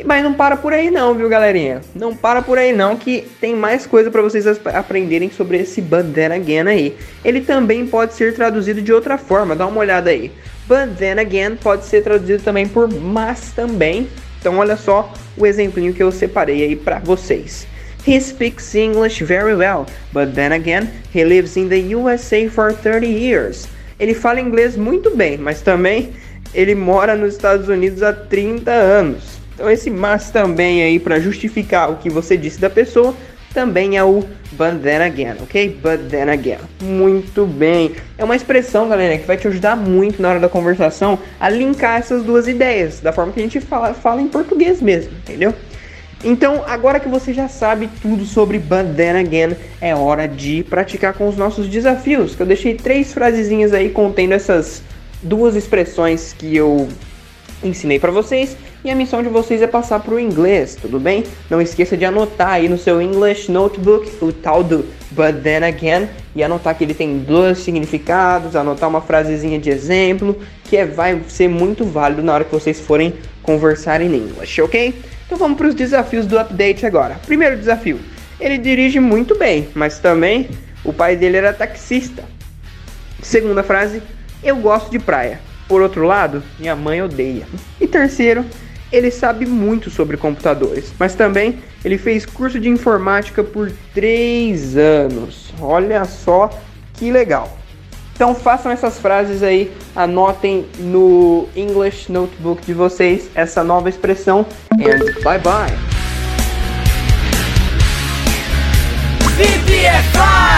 Mas não para por aí não, viu, galerinha? Não para por aí não, que tem mais coisa para vocês aprenderem sobre esse Then Again aí. Ele também pode ser traduzido de outra forma, dá uma olhada aí. Then Again pode ser traduzido também por mas também. Então olha só o exemplinho que eu separei aí para vocês. He speaks English very well, but then again, he lives in the USA for 30 years. Ele fala inglês muito bem, mas também ele mora nos Estados Unidos há 30 anos. Então esse mas também aí para justificar o que você disse da pessoa também é o but then again, ok? But then again. Muito bem. É uma expressão, galera, que vai te ajudar muito na hora da conversação a linkar essas duas ideias, da forma que a gente fala, fala em português mesmo, entendeu? Então, agora que você já sabe tudo sobre But Then Again, é hora de praticar com os nossos desafios. Que eu deixei três frasezinhas aí contendo essas duas expressões que eu ensinei para vocês e a missão de vocês é passar para o inglês, tudo bem? Não esqueça de anotar aí no seu English Notebook o tal do But Then Again e anotar que ele tem dois significados, anotar uma frasezinha de exemplo que é, vai ser muito válido na hora que vocês forem conversar em inglês, ok? Então vamos para os desafios do update agora. Primeiro desafio: ele dirige muito bem, mas também o pai dele era taxista. Segunda frase: eu gosto de praia. Por outro lado, minha mãe odeia. E terceiro, ele sabe muito sobre computadores, mas também ele fez curso de informática por três anos. Olha só que legal. Então façam essas frases aí, anotem no English Notebook de vocês essa nova expressão and bye bye. VPFI!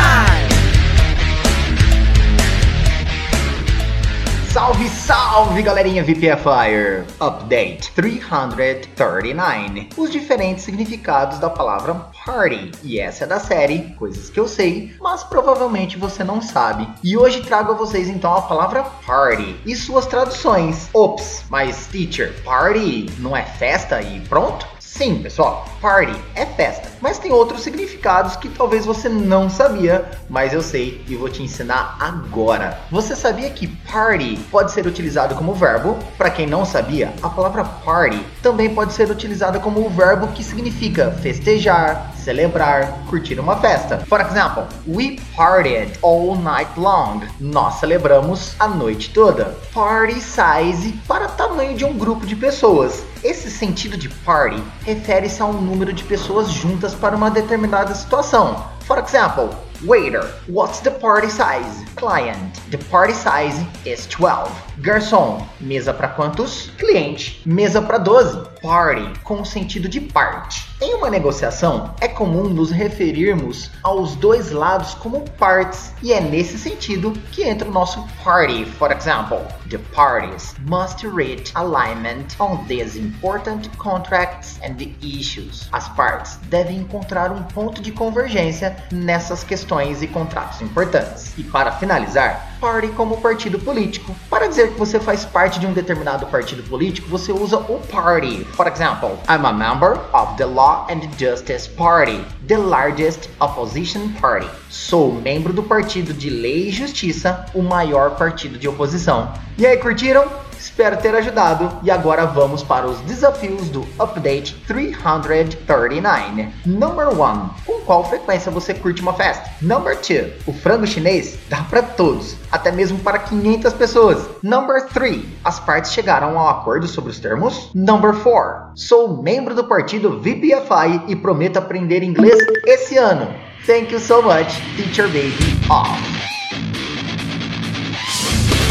Salve, salve galerinha VPFire! Update 339 Os diferentes significados da palavra party. E essa é da série Coisas que eu sei, mas provavelmente você não sabe. E hoje trago a vocês então a palavra party e suas traduções. Ops, mas teacher, party não é festa e pronto? Sim, pessoal, party é festa, mas tem outros significados que talvez você não sabia, mas eu sei e vou te ensinar agora. Você sabia que party pode ser utilizado como verbo? Para quem não sabia, a palavra party também pode ser utilizada como o verbo que significa festejar, celebrar, curtir uma festa. For example, we partied all night long. Nós celebramos a noite toda. Party size para tamanho de um grupo de pessoas. Esse sentido de party refere-se a um número de pessoas juntas para uma determinada situação. For example, waiter, what's the party size? Client, the party size is 12. Garçom, mesa para quantos? Cliente, mesa para 12. Party, com o sentido de parte. Em uma negociação, é comum nos referirmos aos dois lados como parts, e é nesse sentido que entra o nosso party. For example, the parties must reach alignment on these important contracts and issues. As partes devem encontrar um ponto de convergência nessas questões e contratos importantes. E para finalizar, party como partido político. Para dizer que você faz parte de um determinado partido político, você usa o party. For example, I'm a member of the Law and Justice Party, the largest opposition party. Sou membro do Partido de Lei e Justiça, o maior partido de oposição. E aí, curtiram? Espero ter ajudado e agora vamos para os desafios do Update 339. Number 1. Com qual frequência você curte uma festa? Number 2. O frango chinês dá para todos, até mesmo para 500 pessoas. Number 3. As partes chegaram ao acordo sobre os termos? Number 4. Sou membro do partido VPFI e prometo aprender inglês esse ano. Thank you so much, Teacher Baby Off.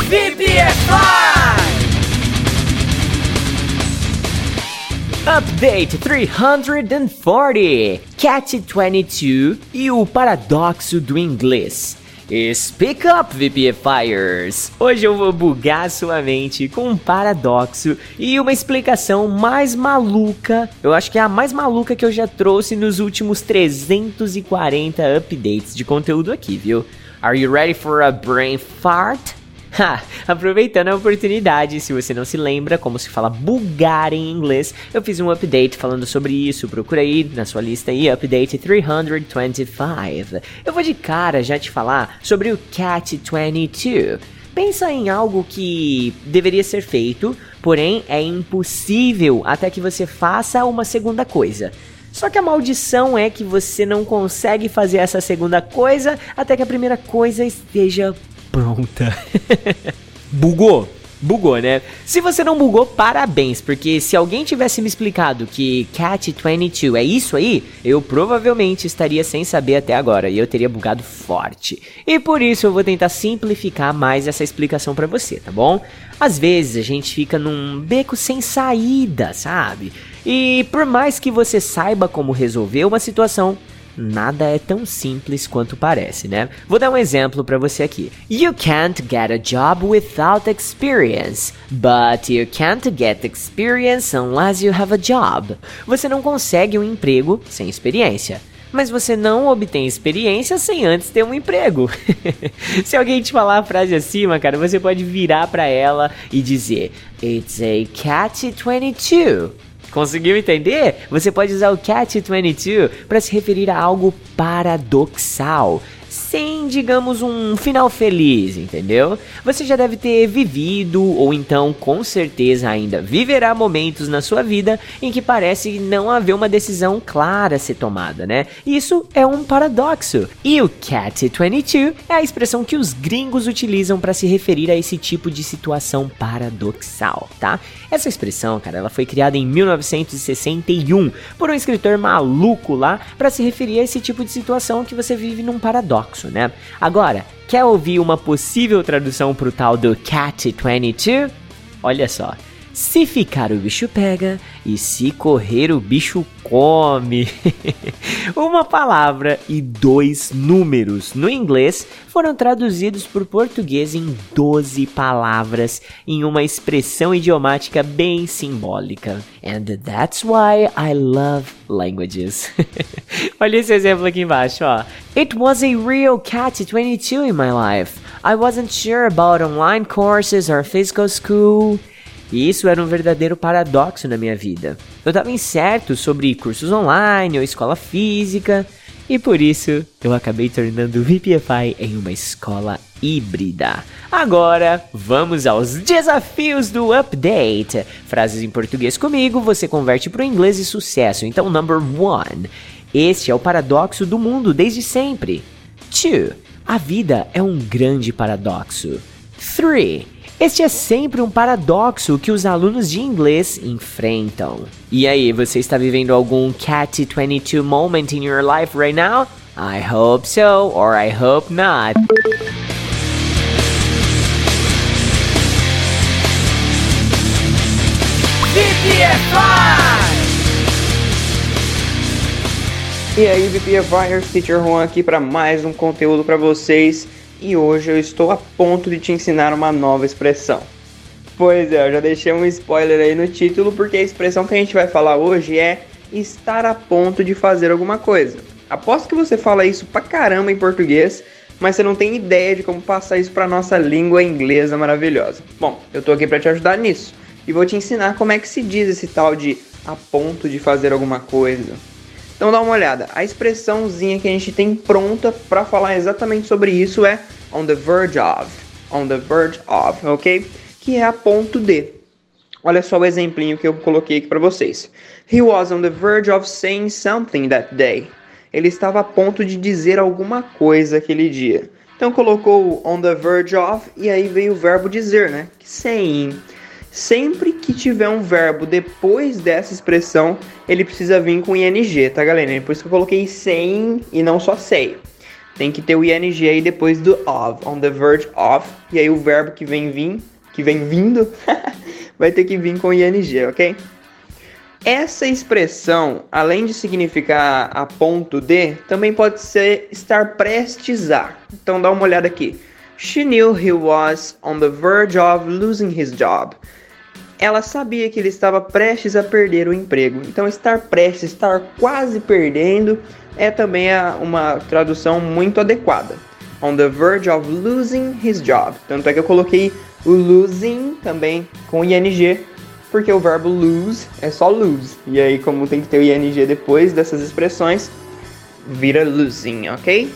VPFI! Update 340 Cat 22 e o paradoxo do inglês. Speak up, VPFires! Hoje eu vou bugar sua mente com um paradoxo e uma explicação mais maluca. Eu acho que é a mais maluca que eu já trouxe nos últimos 340 updates de conteúdo aqui, viu? Are you ready for a brain fart? Aproveitando a oportunidade, se você não se lembra como se fala bugar em inglês, eu fiz um update falando sobre isso. Procura aí na sua lista aí, update 325. Eu vou de cara já te falar sobre o Cat 22. Pensa em algo que deveria ser feito, porém é impossível até que você faça uma segunda coisa. Só que a maldição é que você não consegue fazer essa segunda coisa até que a primeira coisa esteja pronta. Bugou? Bugou, né? Se você não bugou, parabéns, porque se alguém tivesse me explicado que Cat 22 é isso aí, eu provavelmente estaria sem saber até agora e eu teria bugado forte. E por isso eu vou tentar simplificar mais essa explicação para você, tá bom? Às vezes a gente fica num beco sem saída, sabe? E por mais que você saiba como resolver uma situação, nada é tão simples quanto parece, né? Vou dar um exemplo para você aqui. You can't get a job without experience, but you can't get experience unless you have a job. Você não consegue um emprego sem experiência. Mas você não obtém experiência sem antes ter um emprego. Se alguém te falar a frase acima, cara, você pode virar para ela e dizer: It's a cat 22. Conseguiu entender? Você pode usar o Catch-22 para se referir a algo paradoxal, sem, digamos, um final feliz, entendeu? Você já deve ter vivido, ou então com certeza ainda viverá momentos na sua vida em que parece não haver uma decisão clara a ser tomada, né? Isso é um paradoxo. E o Cat-22 é a expressão que os gringos utilizam para se referir a esse tipo de situação paradoxal, tá? Essa expressão, cara, ela foi criada em 1961 por um escritor maluco lá para se referir a esse tipo de situação que você vive num paradoxo né? Agora, quer ouvir uma possível tradução pro tal do Cat 22? Olha só. Se ficar o bicho pega e se correr o bicho come. Uma palavra e dois números no inglês foram traduzidos por português em 12 palavras em uma expressão idiomática bem simbólica. And that's why I love languages. Olha esse exemplo aqui embaixo, ó. It was a real cat 22 in my life. I wasn't sure about online courses or physical school. E isso era um verdadeiro paradoxo na minha vida. Eu estava incerto sobre cursos online ou escola física, e por isso eu acabei tornando o VPFI em uma escola híbrida. Agora, vamos aos desafios do update. Frases em português comigo, você converte para o inglês e sucesso. Então, number one. Este é o paradoxo do mundo desde sempre. Two. A vida é um grande paradoxo. Three. Este é sempre um paradoxo que os alunos de inglês enfrentam. E aí, você está vivendo algum Cat 22 moment in your life right now? I hope so, or I hope not. E aí, VPFires, Teacher Juan aqui para mais um conteúdo para vocês e hoje eu estou a ponto de te ensinar uma nova expressão. Pois é, eu já deixei um spoiler aí no título, porque a expressão que a gente vai falar hoje é estar a ponto de fazer alguma coisa. Aposto que você fala isso pra caramba em português, mas você não tem ideia de como passar isso pra nossa língua inglesa maravilhosa. Bom, eu tô aqui para te ajudar nisso e vou te ensinar como é que se diz esse tal de a ponto de fazer alguma coisa. Então dá uma olhada. A expressãozinha que a gente tem pronta para falar exatamente sobre isso é on the verge of. On the verge of, ok? Que é a ponto de. Olha só o exemplinho que eu coloquei aqui para vocês. He was on the verge of saying something that day. Ele estava a ponto de dizer alguma coisa aquele dia. Então colocou on the verge of e aí veio o verbo dizer, né? Saying. Sempre que tiver um verbo depois dessa expressão, ele precisa vir com ing, tá galera? Por isso que eu coloquei sem e não só say. Tem que ter o ing aí depois do of, on the verge of, e aí o verbo que vem que vem vindo, vai ter que vir com ing, ok? Essa expressão, além de significar a ponto de, também pode ser estar prestes a. Então dá uma olhada aqui. She knew he was on the verge of losing his job ela sabia que ele estava prestes a perder o emprego. Então, estar prestes, estar quase perdendo, é também uma tradução muito adequada. On the verge of losing his job. Tanto é que eu coloquei o losing também com ing, porque o verbo lose é só lose. E aí, como tem que ter o ing depois dessas expressões, vira losing, ok?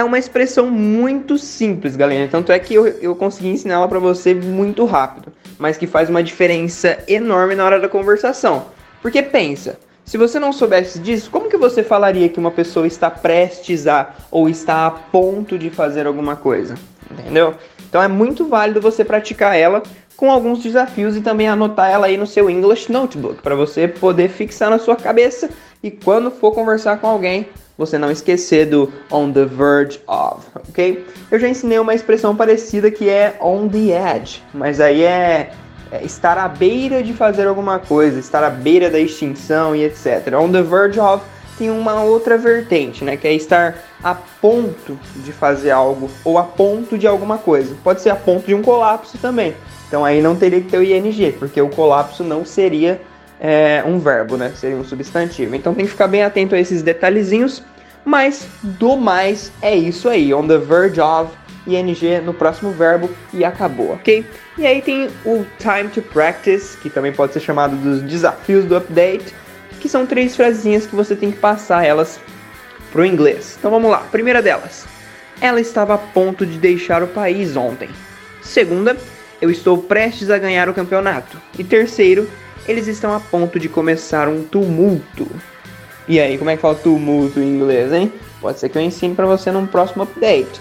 É uma expressão muito simples, galera. Tanto é que eu, eu consegui ensinar ela para você muito rápido, mas que faz uma diferença enorme na hora da conversação. Porque pensa, se você não soubesse disso, como que você falaria que uma pessoa está prestes a ou está a ponto de fazer alguma coisa? Entendeu? Então é muito válido você praticar ela com alguns desafios e também anotar ela aí no seu English Notebook para você poder fixar na sua cabeça e quando for conversar com alguém, você não esquecer do on the verge of, ok? Eu já ensinei uma expressão parecida que é on the edge, mas aí é, é estar à beira de fazer alguma coisa, estar à beira da extinção e etc. On the verge of tem uma outra vertente, né? Que é estar a ponto de fazer algo ou a ponto de alguma coisa. Pode ser a ponto de um colapso também. Então aí não teria que ter o ing, porque o colapso não seria é, um verbo, né? Seria um substantivo. Então tem que ficar bem atento a esses detalhezinhos. Mas do mais é isso aí. On the verge of ing no próximo verbo e acabou, ok? E aí tem o time to practice, que também pode ser chamado dos desafios do update, que são três frasinhas que você tem que passar elas pro inglês. Então vamos lá. Primeira delas. Ela estava a ponto de deixar o país ontem. Segunda, eu estou prestes a ganhar o campeonato. E terceiro, eles estão a ponto de começar um tumulto. E aí, como é que fala tumulto em inglês, hein? Pode ser que eu ensine para você num próximo update.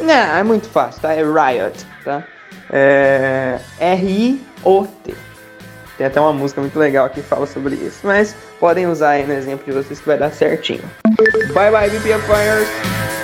Não, é muito fácil, tá? É riot, tá? É R-I-O-T. Tem até uma música muito legal que fala sobre isso. Mas podem usar aí no exemplo de vocês que vai dar certinho. Bye bye, VPFires! VPFI!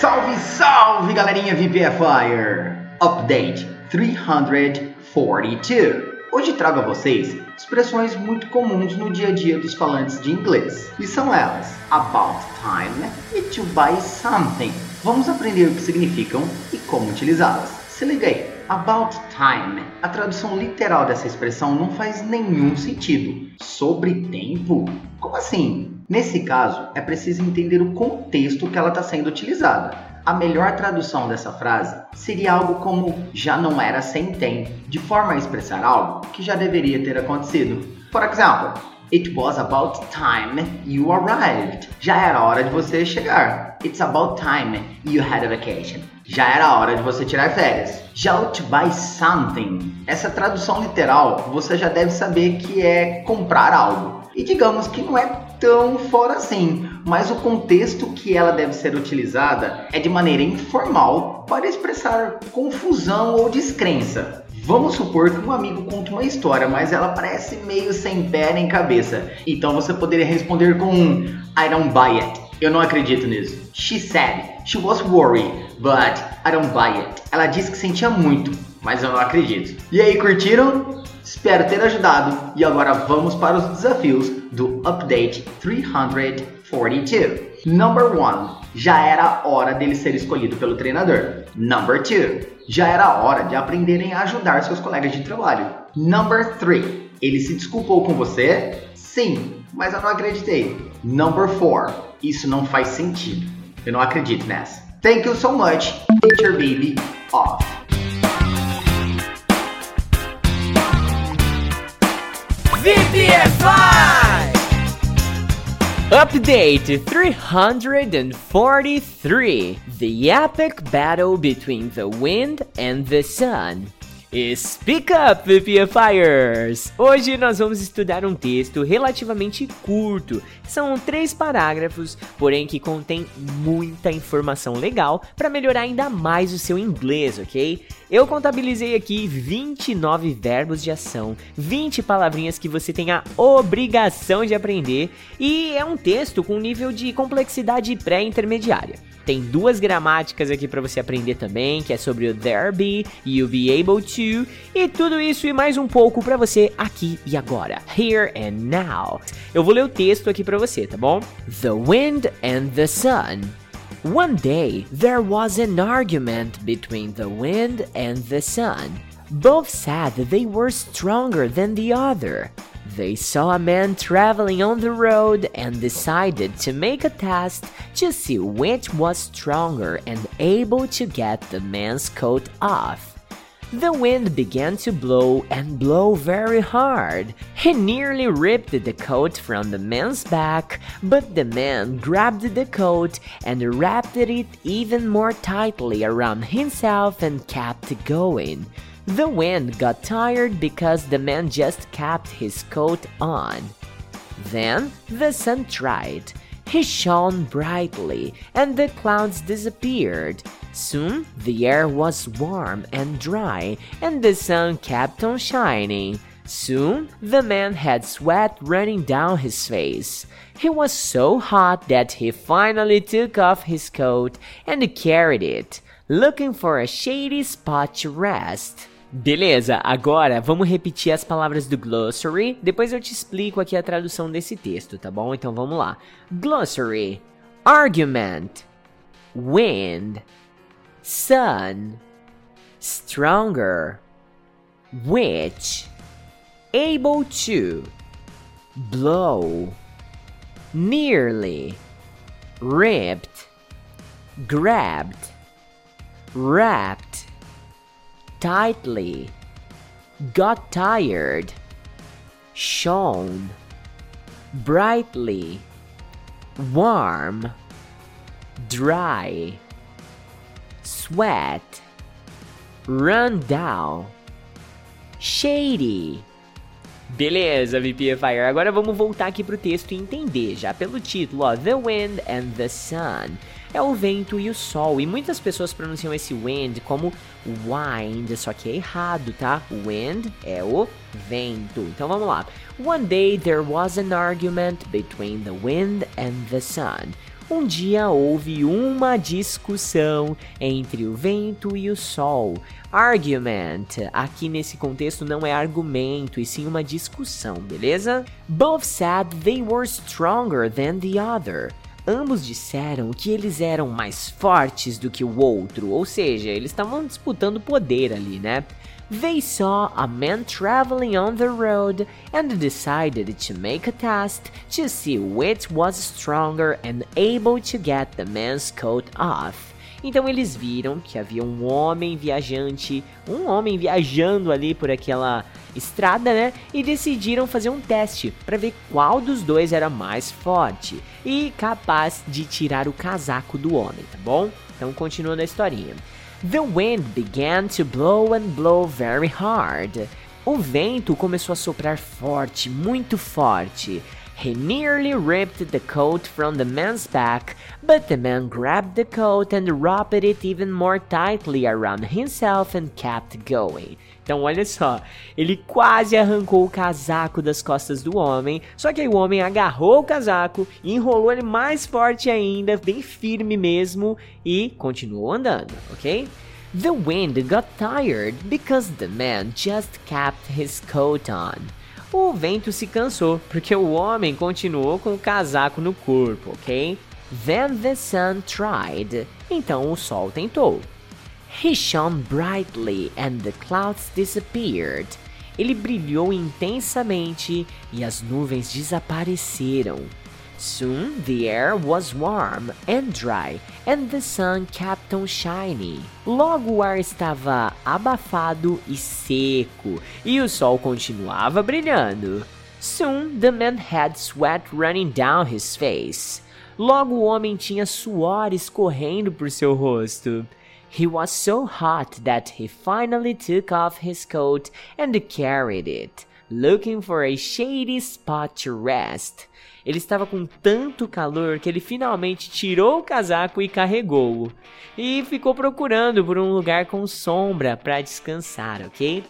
Salve, salve, galerinha VPFire! Update 342. Hoje trago a vocês expressões muito comuns no dia a dia dos falantes de inglês. E são elas: about time e to buy something. Vamos aprender o que significam e como utilizá-las. Se liga aí. About time. A tradução literal dessa expressão não faz nenhum sentido. Sobre tempo? Como assim? Nesse caso, é preciso entender o contexto que ela está sendo utilizada. A melhor tradução dessa frase seria algo como já não era sem tem, de forma a expressar algo que já deveria ter acontecido. Por exemplo, It was about time you arrived. Já era hora de você chegar. It's about time you had a vacation. Já era hora de você tirar férias. To buy something. Essa tradução literal você já deve saber que é comprar algo. E digamos que não é tão fora assim, mas o contexto que ela deve ser utilizada é de maneira informal para expressar confusão ou descrença. Vamos supor que um amigo conta uma história, mas ela parece meio sem pé nem cabeça. Então você poderia responder com um I don't buy it. Eu não acredito nisso. She said she was worried, but I don't buy it. Ela disse que sentia muito, mas eu não acredito. E aí, curtiram? Espero ter ajudado e agora vamos para os desafios do Update 342. Number 1. Já era hora dele ser escolhido pelo treinador. Number 2. Já era hora de aprenderem a ajudar seus colegas de trabalho. Number 3. Ele se desculpou com você? Sim, mas eu não acreditei. Number 4. Isso não faz sentido. Eu não acredito nessa. Thank you so much. Teacher Baby off. VPFI! Update 343 The epic battle between the wind and the sun. Speak Up, VPFires! Hoje nós vamos estudar um texto relativamente curto. São três parágrafos, porém que contém muita informação legal para melhorar ainda mais o seu inglês, ok? Eu contabilizei aqui 29 verbos de ação, 20 palavrinhas que você tem a obrigação de aprender e é um texto com nível de complexidade pré-intermediária. Tem duas gramáticas aqui para você aprender também, que é sobre o there be e you'll be able to, e tudo isso e mais um pouco para você aqui e agora, here and now. Eu vou ler o texto aqui para você, tá bom? The wind and the sun. One day there was an argument between the wind and the sun. Both said they were stronger than the other. They saw a man traveling on the road and decided to make a test to see which was stronger and able to get the man's coat off. The wind began to blow and blow very hard. He nearly ripped the coat from the man's back, but the man grabbed the coat and wrapped it even more tightly around himself and kept going. The wind got tired because the man just kept his coat on. Then the sun tried. He shone brightly, and the clouds disappeared. Soon the air was warm and dry, and the sun kept on shining. Soon the man had sweat running down his face. He was so hot that he finally took off his coat and carried it, looking for a shady spot to rest. Beleza, agora vamos repetir as palavras do glossary, depois eu te explico aqui a tradução desse texto, tá bom? Então vamos lá. Glossary: argument, wind, sun, stronger, which, able to, blow, nearly, ripped, grabbed, wrapped, tightly, got tired, shone, brightly, warm, dry, sweat, run down, shady. Beleza, VPFire. Agora vamos voltar aqui pro texto e entender, já pelo título, ó, The Wind and the Sun. É o vento e o sol, e muitas pessoas pronunciam esse wind como wind, só que é errado, tá? Wind é o vento. Então vamos lá. One day there was an argument between the wind and the sun. Um dia houve uma discussão entre o vento e o sol. Argument, aqui nesse contexto não é argumento, e sim uma discussão, beleza? Both said they were stronger than the other. Ambos disseram que eles eram mais fortes do que o outro, ou seja, eles estavam disputando poder ali, né? They saw a man traveling on the road and decided to make a test to see which was stronger and able to get the man's coat off. Então eles viram que havia um homem viajante, um homem viajando ali por aquela estrada, né? E decidiram fazer um teste para ver qual dos dois era mais forte e capaz de tirar o casaco do homem, tá bom? Então continuando a historinha. The wind began to blow and blow very hard. O vento começou a soprar forte, muito forte. He nearly ripped the coat from the man's back, but the man grabbed the coat and wrapped it even more tightly around himself and kept going. Então, olha só, ele quase arrancou o casaco das costas do homem, só que aí o homem agarrou o casaco, e enrolou ele mais forte ainda, bem firme mesmo, e continuou andando, ok? The wind got tired because the man just kept his coat on. O vento se cansou porque o homem continuou com o casaco no corpo, ok? Then the sun tried. Então o sol tentou. He shone brightly and the clouds disappeared. Ele brilhou intensamente e as nuvens desapareceram. Soon the air was warm and dry and the sun kept on shining. Logo o ar estava abafado e seco e o sol continuava brilhando. Soon the man had sweat running down his face. Logo o homem tinha suor escorrendo por seu rosto. He was so hot that he finally took off his coat and carried it, looking for a shady spot to rest. Ele estava com tanto calor que ele finalmente tirou o casaco e carregou-o. E ficou procurando por um lugar com sombra para descansar, ok?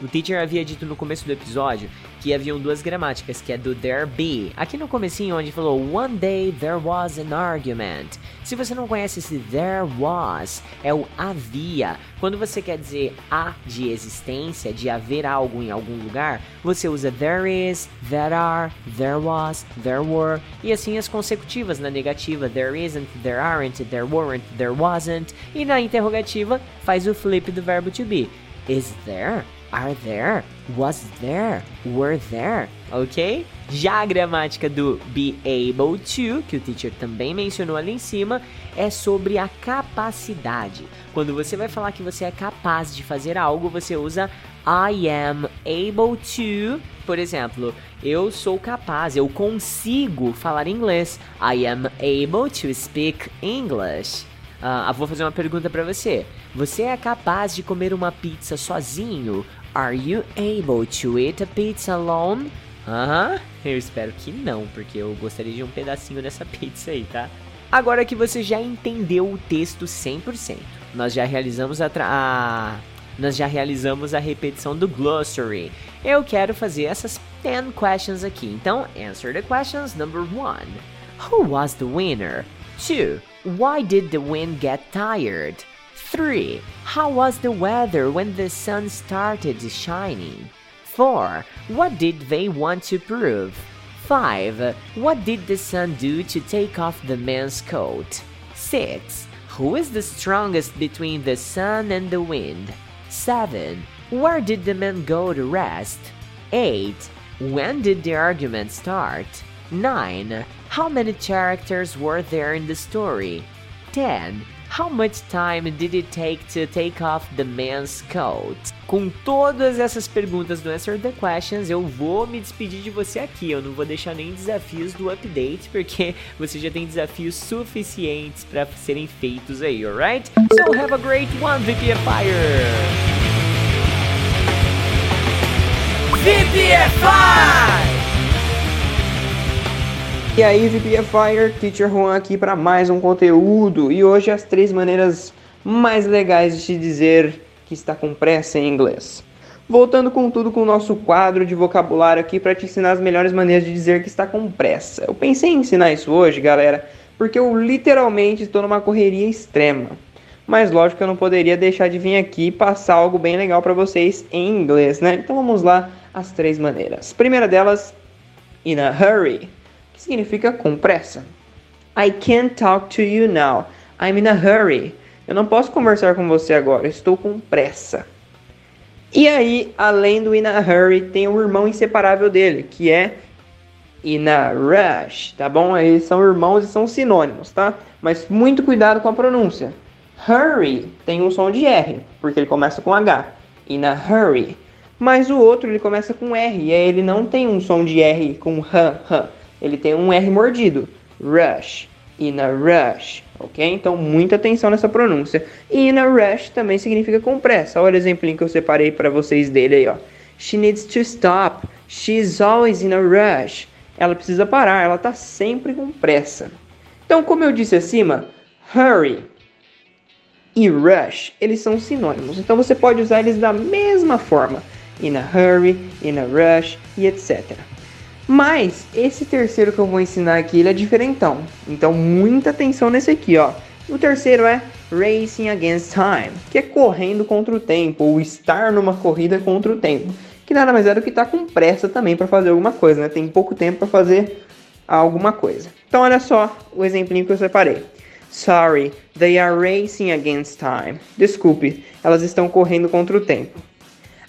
O teacher havia dito no começo do episódio que haviam duas gramáticas, que é do there be. Aqui no comecinho onde falou one day there was an argument. Se você não conhece esse there was, é o havia. Quando você quer dizer há de existência, de haver algo em algum lugar, você usa there is, there are, there was, there were e assim as consecutivas na negativa there isn't, there aren't, there weren't, there wasn't e na interrogativa faz o flip do verbo to be. is there, are there, was there, were there, ok? Já a gramática do be able to, que o teacher também mencionou ali em cima, é sobre a capacidade. Quando você vai falar que você é capaz de fazer algo, você usa I am able to. Por exemplo, eu sou capaz, eu consigo falar inglês. I am able to speak English. Uh, vou fazer uma pergunta para você. Você é capaz de comer uma pizza sozinho? Are you able to eat a pizza alone? Aham, uh -huh. eu espero que não, porque eu gostaria de um pedacinho dessa pizza aí, tá? Agora que você já entendeu o texto 100%, nós já realizamos a, a nós já realizamos a repetição do glossary. Eu quero fazer essas 10 questions aqui. Então, answer the questions. Number 1. Who was the winner? 2. Why did the wind get tired? 3. How was the weather when the sun started shining? 4. What did they want to prove? 5. What did the sun do to take off the man's coat? 6. Who is the strongest between the sun and the wind? 7. Where did the men go to rest? 8. When did the argument start? 9. How many characters were there in the story? 10. How much time did it take to take off the man's coat? Com todas essas perguntas do Answer the Questions, eu vou me despedir de você aqui. Eu não vou deixar nem desafios do update, porque você já tem desafios suficientes para serem feitos aí, alright? So have a great one, VPFire! VPFI! E aí, VPFire, Teacher Juan aqui para mais um conteúdo. E hoje as três maneiras mais legais de te dizer que está com pressa em inglês. Voltando com tudo com o nosso quadro de vocabulário aqui para te ensinar as melhores maneiras de dizer que está com pressa. Eu pensei em ensinar isso hoje, galera, porque eu literalmente estou numa correria extrema. Mas lógico que eu não poderia deixar de vir aqui e passar algo bem legal para vocês em inglês, né? Então vamos lá, as três maneiras. Primeira delas, in a hurry significa com pressa. I can't talk to you now. I'm in a hurry. Eu não posso conversar com você agora, estou com pressa. E aí, além do in a hurry, tem o irmão inseparável dele, que é in a rush, tá bom? Eles são irmãos e são sinônimos, tá? Mas muito cuidado com a pronúncia. Hurry tem um som de R, porque ele começa com H. In a hurry. Mas o outro ele começa com R, e aí ele não tem um som de R com H, H ele tem um R mordido. Rush. In a rush. Ok? Então, muita atenção nessa pronúncia. E in a rush também significa com pressa. Olha o exemplinho que eu separei para vocês dele aí, ó. She needs to stop. She's always in a rush. Ela precisa parar, ela está sempre com pressa. Então, como eu disse acima, hurry e rush, eles são sinônimos. Então, você pode usar eles da mesma forma. In a hurry, in a rush e etc. Mas esse terceiro que eu vou ensinar aqui, ele é diferentão. Então muita atenção nesse aqui, ó. O terceiro é Racing Against Time, que é correndo contra o tempo, ou estar numa corrida contra o tempo. Que nada mais é do que estar tá com pressa também para fazer alguma coisa, né? Tem pouco tempo para fazer alguma coisa. Então olha só o exemplinho que eu separei. Sorry, they are racing against time. Desculpe, elas estão correndo contra o tempo.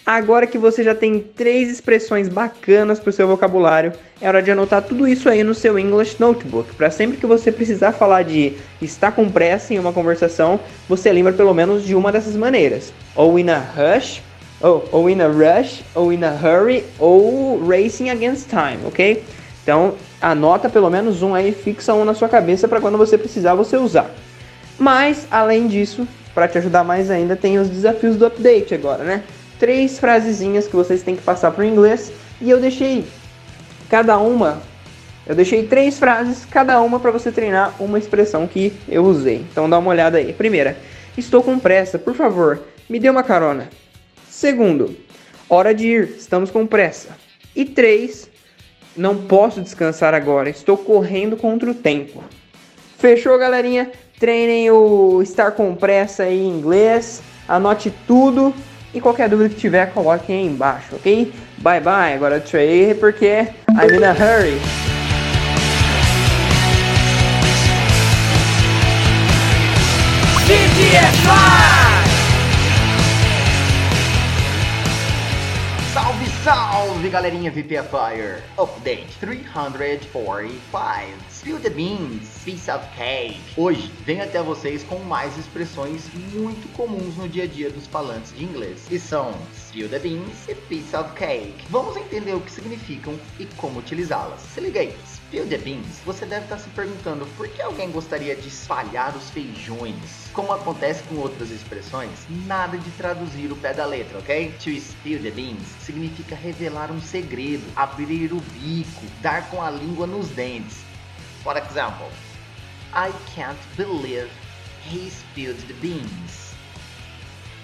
Agora que você já tem três expressões bacanas para o seu vocabulário, é hora de anotar tudo isso aí no seu English Notebook, para sempre que você precisar falar de estar com pressa em uma conversação, você lembra pelo menos de uma dessas maneiras. Ou in a rush, ou, ou in a rush, ou in a hurry, ou racing against time, ok? Então, anota pelo menos um aí, fixa um na sua cabeça para quando você precisar você usar. Mas, além disso, para te ajudar mais ainda, tem os desafios do update agora, né? Três frasezinhas que vocês têm que passar para o inglês e eu deixei cada uma, eu deixei três frases, cada uma para você treinar uma expressão que eu usei. Então dá uma olhada aí. Primeira, estou com pressa, por favor, me dê uma carona. Segundo, hora de ir, estamos com pressa. E três, não posso descansar agora, estou correndo contra o tempo. Fechou, galerinha? Treinem o estar com pressa aí em inglês. Anote tudo e qualquer dúvida que tiver, coloquem aí embaixo, ok? Bye bye, agora Trey, porque I'm in a hurry. Salve, salve, galerinha VPFire! Update 345. Spill the beans! Piece of cake. Hoje venho até vocês com mais expressões muito comuns no dia a dia dos falantes de inglês, e são spill the beans e piece of cake. Vamos entender o que significam e como utilizá-las. Se liga aí. Spill the beans, você deve estar se perguntando por que alguém gostaria de espalhar os feijões. Como acontece com outras expressões, nada de traduzir o pé da letra, ok? To spill the beans significa revelar um segredo, abrir o bico, dar com a língua nos dentes. For example, I can't believe he spilled the beans.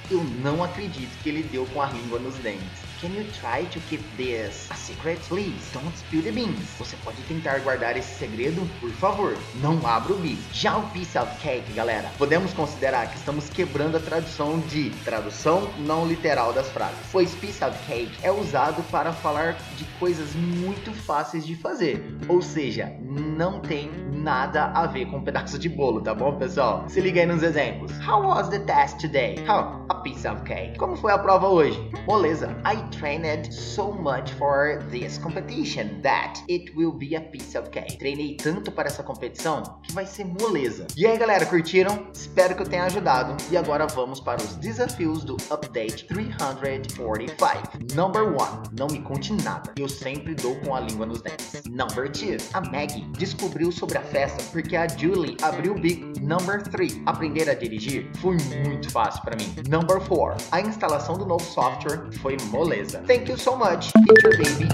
Eu não acredito que ele deu com a língua nos dentes. Can you try to keep this a secret? Please, don't spill the beans. Você pode tentar guardar esse segredo? Por favor, não abra o bico. Já o piece of cake, galera, podemos considerar que estamos quebrando a tradução de tradução não literal das frases. Pois piece of cake é usado para falar de coisas muito fáceis de fazer. Ou seja, não tem nada a ver com um pedaço de bolo, tá bom, pessoal? Se liga aí nos exemplos. How was the test today? How? A piece of cake. Como foi a prova hoje? Moleza. I trained so much for this competition that it will be a piece of cake. Treinei tanto para essa competição que vai ser moleza. E aí, galera, curtiram? Espero que eu tenha ajudado. E agora vamos para os desafios do Update 345. Number 1. Não me conte nada. Eu sempre dou com a língua nos dentes. Number 2. A Maggie descobriu sobre a festa porque a Julie abriu o bico. Number 3. Aprender a dirigir foi muito fácil para mim. Number 4. A instalação do novo software foi moleza. Thank you so much, Teacher Baby.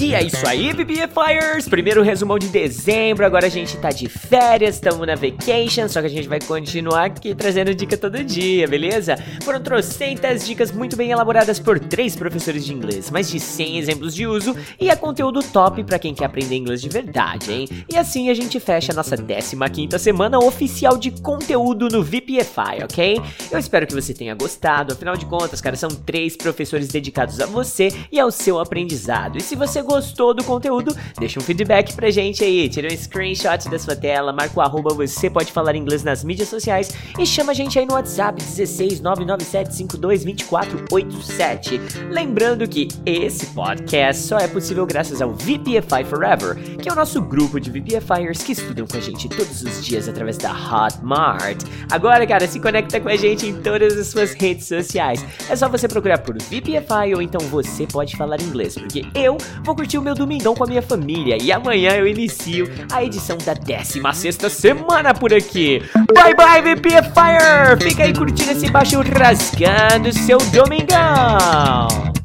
E é isso aí, BBFires! Primeiro resumão de dezembro, agora a gente tá de férias, estamos na vacation, só que a gente vai continuar aqui trazendo dica todo dia, beleza? Foram trocentas dicas muito bem elaboradas por três professores de inglês, mais de 100 exemplos de uso e é conteúdo top para quem quer aprender inglês de verdade, hein? E assim a gente fecha a nossa 15ª semana oficial de conteúdo no VPFI, ok? Eu espero que você tenha gostado, afinal de contas, cara, são três professores dedicados a você e ao seu aprendizado. E se você gostou do conteúdo, deixa um feedback pra gente aí, tira um screenshot da sua tela, marca o arroba você pode falar inglês nas mídias sociais e chama a gente aí no WhatsApp 16 997522487. Lembrando que esse podcast só é possível graças ao VPFI Forever, que é o nosso grupo de VPFIers que estudam com a gente todos os dias através da Hotmart. Agora, cara, se conecta com a gente em todas as suas redes sociais. É só você procurar por VPFI ou então você pode falar inglês, porque eu vou curtir o meu domingão com a minha família e amanhã eu inicio a edição da 16 semana por aqui. Bye bye, VPFire! Fica aí curtindo esse baixo rasgando seu domingão!